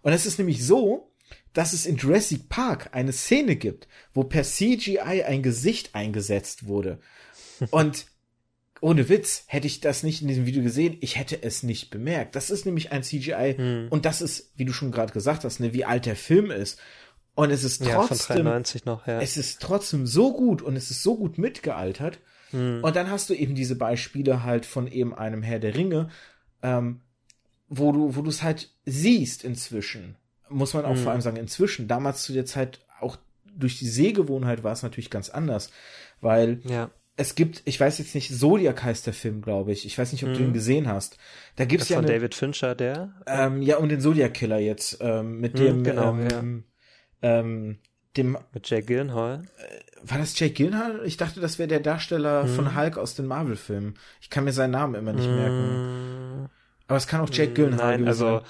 Und es ist nämlich so, dass es in Jurassic Park eine Szene gibt, wo per CGI ein Gesicht eingesetzt wurde. Und ohne Witz, hätte ich das nicht in diesem Video gesehen, ich hätte es nicht bemerkt. Das ist nämlich ein CGI hm. und das ist, wie du schon gerade gesagt hast, ne, wie alt der Film ist. Und es ist trotzdem, ja, noch, ja. es ist trotzdem so gut und es ist so gut mitgealtert. Hm. Und dann hast du eben diese Beispiele halt von eben einem Herr der Ringe, ähm, wo du, wo du es halt siehst inzwischen. Muss man auch hm. vor allem sagen, inzwischen. Damals zu der Zeit auch durch die Sehgewohnheit war es natürlich ganz anders, weil ja es gibt, ich weiß jetzt nicht, Zodiac heißt der Film, glaube ich. Ich weiß nicht, ob mhm. du ihn gesehen hast. Da gibt's ja von eine, David Fincher, der? Ähm, ja, um den Zodiac Killer jetzt ähm, mit mhm, dem genau, ähm, ja. ähm, dem mit Jake Gyllenhaal. Äh, war das Jake Gyllenhaal? Ich dachte, das wäre der Darsteller mhm. von Hulk aus den Marvel-Filmen. Ich kann mir seinen Namen immer nicht merken. Mhm. Aber es kann auch Jake Gyllenhaal Nein, also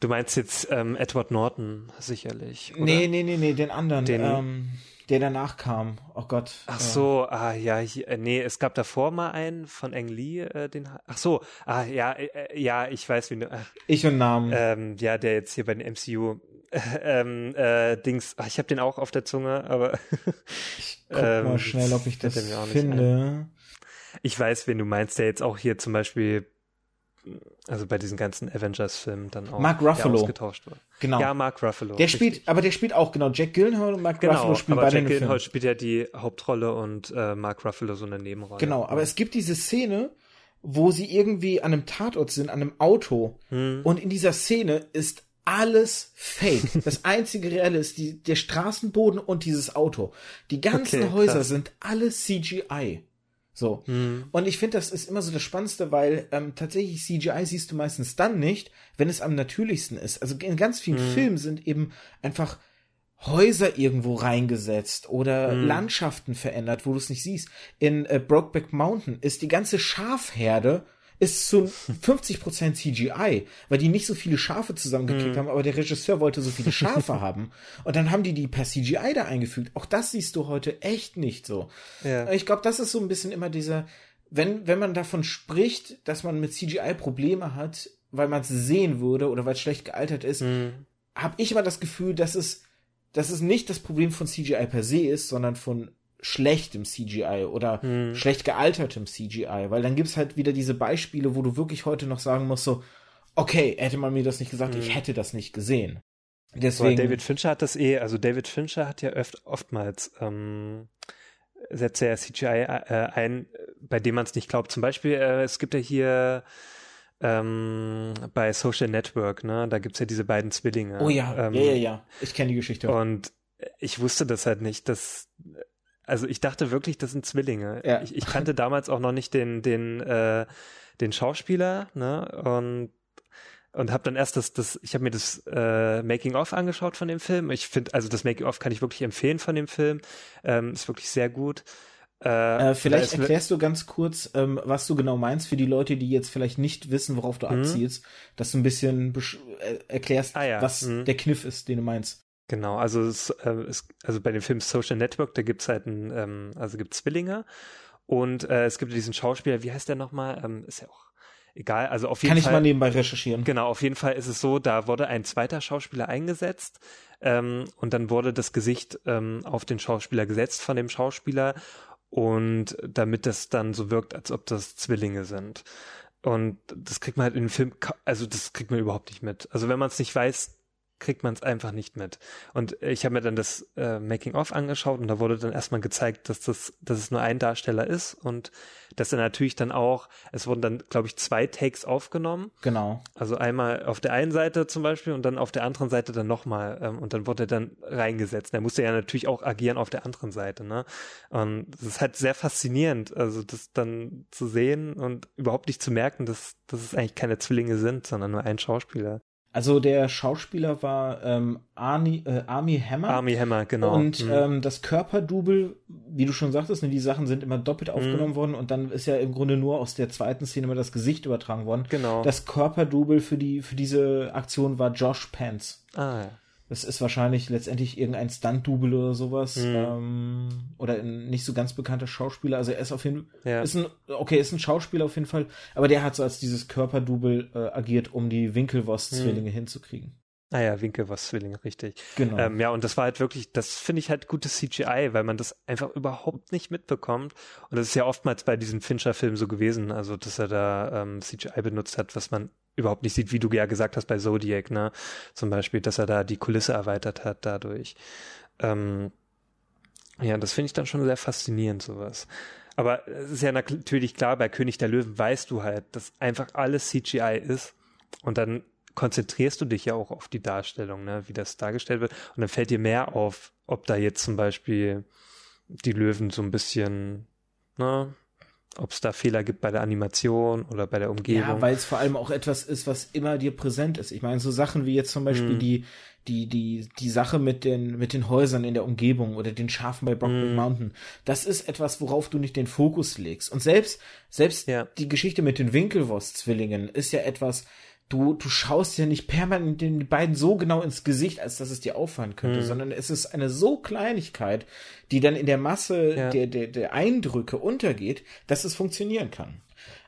Du meinst jetzt ähm, Edward Norton sicherlich? Oder? Nee, nee, nee, nee, den anderen. Den, ähm, der danach kam. Oh Gott. Ach so, ah ja, hier, äh, nee, es gab davor mal einen von Eng Lee, äh, den. Ach so, ah ja, äh, äh ja, ich weiß wie du. Ach, ich und Namen. Ähm, ja, der jetzt hier bei den MCU ähm, äh, Dings. Ach, ich habe den auch auf der Zunge, aber. ich guck ähm, mal schnell, ob ich das finde. Ich weiß, wen du meinst, der jetzt auch hier zum Beispiel also bei diesen ganzen Avengers-Filmen dann auch Mark Ruffalo. ausgetauscht wurde. Genau. Ja, Mark Ruffalo. Der richtig. spielt, aber der spielt auch genau Jack Gyllenhaal und Mark genau, Ruffalo spielen aber beide Jack Gyllenhaal spielt ja die Hauptrolle und äh, Mark Ruffalo so eine Nebenrolle. Genau, aber es gibt diese Szene, wo sie irgendwie an einem Tatort sind, an einem Auto. Hm. Und in dieser Szene ist alles fake. Das einzige Reelle ist die, der Straßenboden und dieses Auto. Die ganzen Okay, Häuser krass. sind alle CGI. So. Hm. Und ich finde, das ist immer so das Spannendste, weil ähm, tatsächlich CGI siehst du meistens dann nicht, wenn es am natürlichsten ist. Also in ganz vielen Mhm. Filmen sind eben einfach Häuser irgendwo reingesetzt oder Mhm. Landschaften verändert, wo du es nicht siehst. In äh, Brokeback Mountain ist die ganze Schafherde ist zu 50% CGI, weil die nicht so viele Schafe zusammengekriegt Mhm. haben, aber der Regisseur wollte so viele Schafe haben. Und dann haben die die per CGI da eingefügt. Auch das siehst du heute echt nicht so. Ja. Ich glaube, das ist so ein bisschen immer dieser, wenn, wenn man davon spricht, dass man mit CGI Probleme hat, weil man es sehen würde oder weil es schlecht gealtert ist, Hm. habe ich immer das Gefühl, dass es, dass es nicht das Problem von CGI per se ist, sondern von schlechtem CGI oder Hm. schlecht gealtertem CGI, weil dann gibt's halt wieder diese Beispiele, wo du wirklich heute noch sagen musst, so, okay, hätte man mir das nicht gesagt, ich Hm. hätte das nicht gesehen. Aber Deswegen, David Fincher hat das eh, also David Fincher hat ja öft, oftmals ähm, setzt er CGI äh, ein, bei dem man es nicht glaubt. Zum Beispiel, äh, es gibt ja hier ähm, bei Social Network, ne, da gibt's ja diese beiden Zwillinge. oh ja, ähm, ja, ja, ja, ich kenne die Geschichte. Und ich wusste das halt nicht, dass also ich dachte wirklich, das sind Zwillinge. Ja. Ich, ich kannte damals auch noch nicht den den äh, den Schauspieler, ne? Und und habe dann erst das das ich habe mir das äh, Making of angeschaut von dem Film. Ich finde also das Making of kann ich wirklich empfehlen von dem Film. Ähm, ist wirklich sehr gut. Äh, Äh, vielleicht erklärst du ganz kurz, ähm, was du genau meinst für die Leute, die jetzt vielleicht nicht wissen, worauf du Mhm. abzielst, dass du ein bisschen äh, erklärst, Ah ja, was mhm. der Kniff ist, den du meinst. Genau, also es, äh, es, also bei dem Film Social Network, da gibt's halt ein, ähm, also gibt Zwillinge und äh, es gibt diesen Schauspieler, wie heißt der nochmal? Ähm, ist ja auch egal, also auf jeden Kann ich Fall. mal nebenbei recherchieren. Genau, auf jeden Fall ist es so, da wurde ein zweiter Schauspieler eingesetzt ähm, und dann wurde das Gesicht ähm, auf den Schauspieler gesetzt von dem Schauspieler und damit das dann so wirkt, als ob das Zwillinge sind. Und das kriegt man halt in dem Film, also das kriegt man überhaupt nicht mit. Also wenn man es nicht weiß, kriegt man es einfach nicht mit. Und ich habe mir dann das äh, Making-of angeschaut und da wurde dann erstmal gezeigt, dass das, dass es nur ein Darsteller ist und dass er natürlich dann auch, es wurden dann, glaube ich, zwei Takes aufgenommen. Genau. Also einmal auf der einen Seite zum Beispiel und dann auf der anderen Seite dann nochmal. Ähm, und dann wurde er dann reingesetzt. Er musste ja natürlich auch agieren auf der anderen Seite. Ne? Und das ist halt sehr faszinierend, also das dann zu sehen und überhaupt nicht zu merken, dass, dass es eigentlich keine Zwillinge sind, sondern nur ein Schauspieler. Also der Schauspieler war ähm, Arnie, äh, Army Hammer. Army Hammer, genau. Und Mhm. ähm, das Körperdouble, wie du schon sagtest, ne, die Sachen sind immer Mhm. doppelt aufgenommen worden und dann ist ja im Grunde nur aus der zweiten Szene immer das Gesicht übertragen worden. genau. Das Körperdouble für die für diese Aktion war Josh Pence. ah, ja. Das ist wahrscheinlich letztendlich irgendein Stunt-Double oder sowas. Mhm. Ähm, oder ein nicht so ganz bekannter Schauspieler. Also er ist auf jeden Ja. ist ein, okay, ist ein Schauspieler auf jeden Fall, aber der hat so als dieses Körperdouble äh, agiert, um die Winklevoss-Zwillinge hinzukriegen. Ah ja, Winke was Zwillinge, richtig. Genau. Ähm, ja, und das war halt wirklich, das finde ich halt gutes CGI, weil man das einfach überhaupt nicht mitbekommt. Und das ist ja oftmals bei diesen Fincher-Filmen so gewesen, also dass er da ähm, CGI benutzt hat, was man überhaupt nicht sieht, wie du ja gesagt hast bei Zodiac, ne? Zum Beispiel, dass er da die Kulisse erweitert hat dadurch. Ähm, ja, das finde ich dann schon sehr faszinierend, sowas. Aber es ist ja natürlich klar, bei König der Löwen weißt du halt, dass einfach alles CGI ist. Und dann konzentrierst du dich ja auch auf die Darstellung, ne, wie das dargestellt wird. Und dann fällt dir mehr auf, ob da jetzt zum Beispiel die Löwen so ein bisschen, ne, ob es da Fehler gibt bei der Animation oder bei der Umgebung. Ja, weil es vor allem auch etwas ist, was immer dir präsent ist. Ich meine, so Sachen wie jetzt zum Beispiel Mhm. die, die, die, die Sache mit den, mit den Häusern in der Umgebung oder den Schafen bei Brockback Mhm. Mountain. Das ist etwas, worauf du nicht den Fokus legst. Und selbst, selbst Ja. die Geschichte mit den Winkelvoss-Zwillingen ist ja etwas, du, du schaust ja nicht permanent den beiden so genau ins Gesicht, als dass es dir auffallen könnte, Mhm. sondern es ist eine so Kleinigkeit, die dann in der Masse Ja. der, der, der Eindrücke untergeht, dass es funktionieren kann.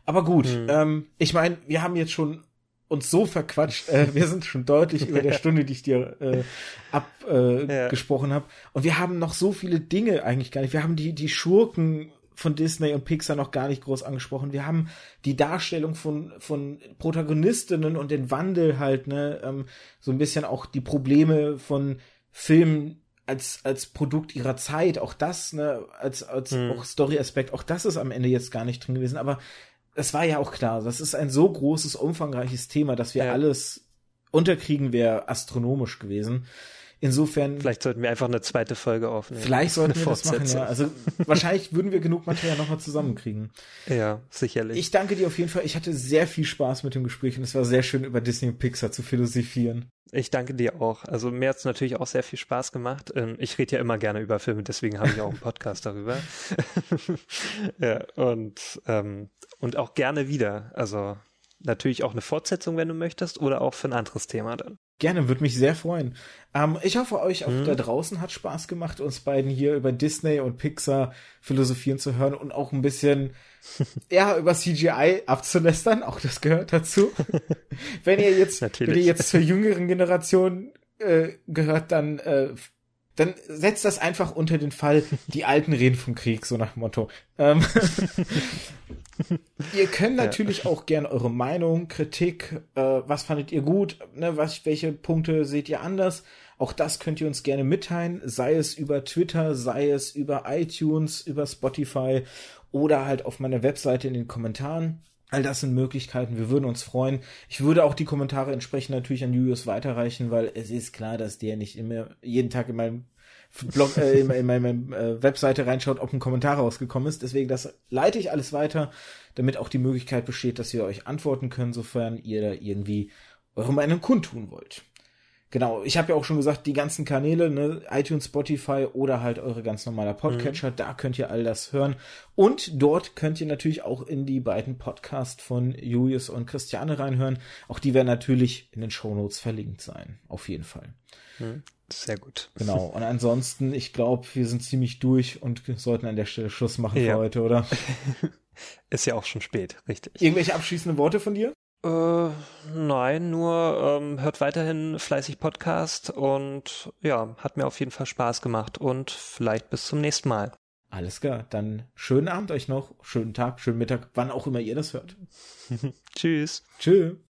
Aber gut, Mhm. ähm, ich meine, wir haben jetzt schon uns so verquatscht, äh, wir sind schon deutlich über der Stunde, die ich dir äh, abgesprochen äh, Ja. habe. Und wir haben noch so viele Dinge eigentlich gar nicht. Wir haben die, die Schurken von Disney und Pixar noch gar nicht groß angesprochen. Wir haben die Darstellung von, von Protagonistinnen und den Wandel halt, ne, ähm, so ein bisschen auch die Probleme von Filmen als, als Produkt ihrer Zeit, auch das, ne, als, als Hm. auch Story-Aspekt, auch das ist am Ende jetzt gar nicht drin gewesen, aber es war ja auch klar, das ist ein so großes, umfangreiches Thema, dass wir ja. alles unterkriegen, wäre astronomisch gewesen. Insofern. Vielleicht sollten wir einfach eine zweite Folge aufnehmen. Vielleicht sollten wir das machen, ja. Also wahrscheinlich würden wir genug Material nochmal zusammenkriegen. Ja, sicherlich. Ich danke dir auf jeden Fall. Ich hatte sehr viel Spaß mit dem Gespräch und es war sehr schön, über Disney und Pixar zu philosophieren. Ich danke dir auch. Also mir hat es natürlich auch sehr viel Spaß gemacht. Ähm, ich rede ja immer gerne über Filme, deswegen habe ich auch einen Podcast darüber. ja, und, ähm, und auch gerne wieder. Also natürlich auch eine Fortsetzung, wenn du möchtest, oder auch für ein anderes Thema dann. Gerne, würde mich sehr freuen. Ähm, ich hoffe, euch auch mhm. da draußen hat Spaß gemacht, uns beiden hier über Disney und Pixar philosophieren zu hören und auch ein bisschen ja, über CGI abzulästern. Auch das gehört dazu. wenn ihr jetzt, wenn ihr jetzt zur jüngeren Generation äh, gehört, dann äh, dann setzt das einfach unter den Fall, die Alten reden vom Krieg, so nach dem Motto. Ähm, ihr könnt natürlich ja. auch gern eure Meinung, Kritik, äh, was fandet ihr gut, ne, was, welche Punkte seht ihr anders? Auch das könnt ihr uns gerne mitteilen, sei es über Twitter, sei es über iTunes, über Spotify oder halt auf meiner Webseite in den Kommentaren. All das sind Möglichkeiten. Wir würden uns freuen. Ich würde auch die Kommentare entsprechend natürlich an Julius weiterreichen, weil es ist klar, dass der nicht immer jeden Tag in meinem Blog, äh, in, in meine äh, Webseite reinschaut, ob ein Kommentar rausgekommen ist. Deswegen das leite ich alles weiter, damit auch die Möglichkeit besteht, dass wir euch antworten können, sofern ihr da irgendwie eure Meinung kundtun wollt. Genau, ich habe ja auch schon gesagt, die ganzen Kanäle, ne, iTunes, Spotify oder halt eure ganz normaler Podcatcher, mhm. da könnt ihr all das hören. Und dort könnt ihr natürlich auch in die beiden Podcasts von Julius und Christiane reinhören. Auch die werden natürlich in den Shownotes verlinkt sein, auf jeden Fall. Mhm. Sehr gut. Genau. Und ansonsten, ich glaube, wir sind ziemlich durch und sollten an der Stelle Schluss machen ja. für heute, oder? Ist ja auch schon spät, richtig. Irgendwelche abschließenden Worte von dir? Äh, nein, nur ähm, hört weiterhin fleißig Podcast und ja, hat mir auf jeden Fall Spaß gemacht und vielleicht bis zum nächsten Mal. Alles klar, dann schönen Abend euch noch, schönen Tag, schönen Mittag, wann auch immer ihr das hört. Tschüss. Tschüss.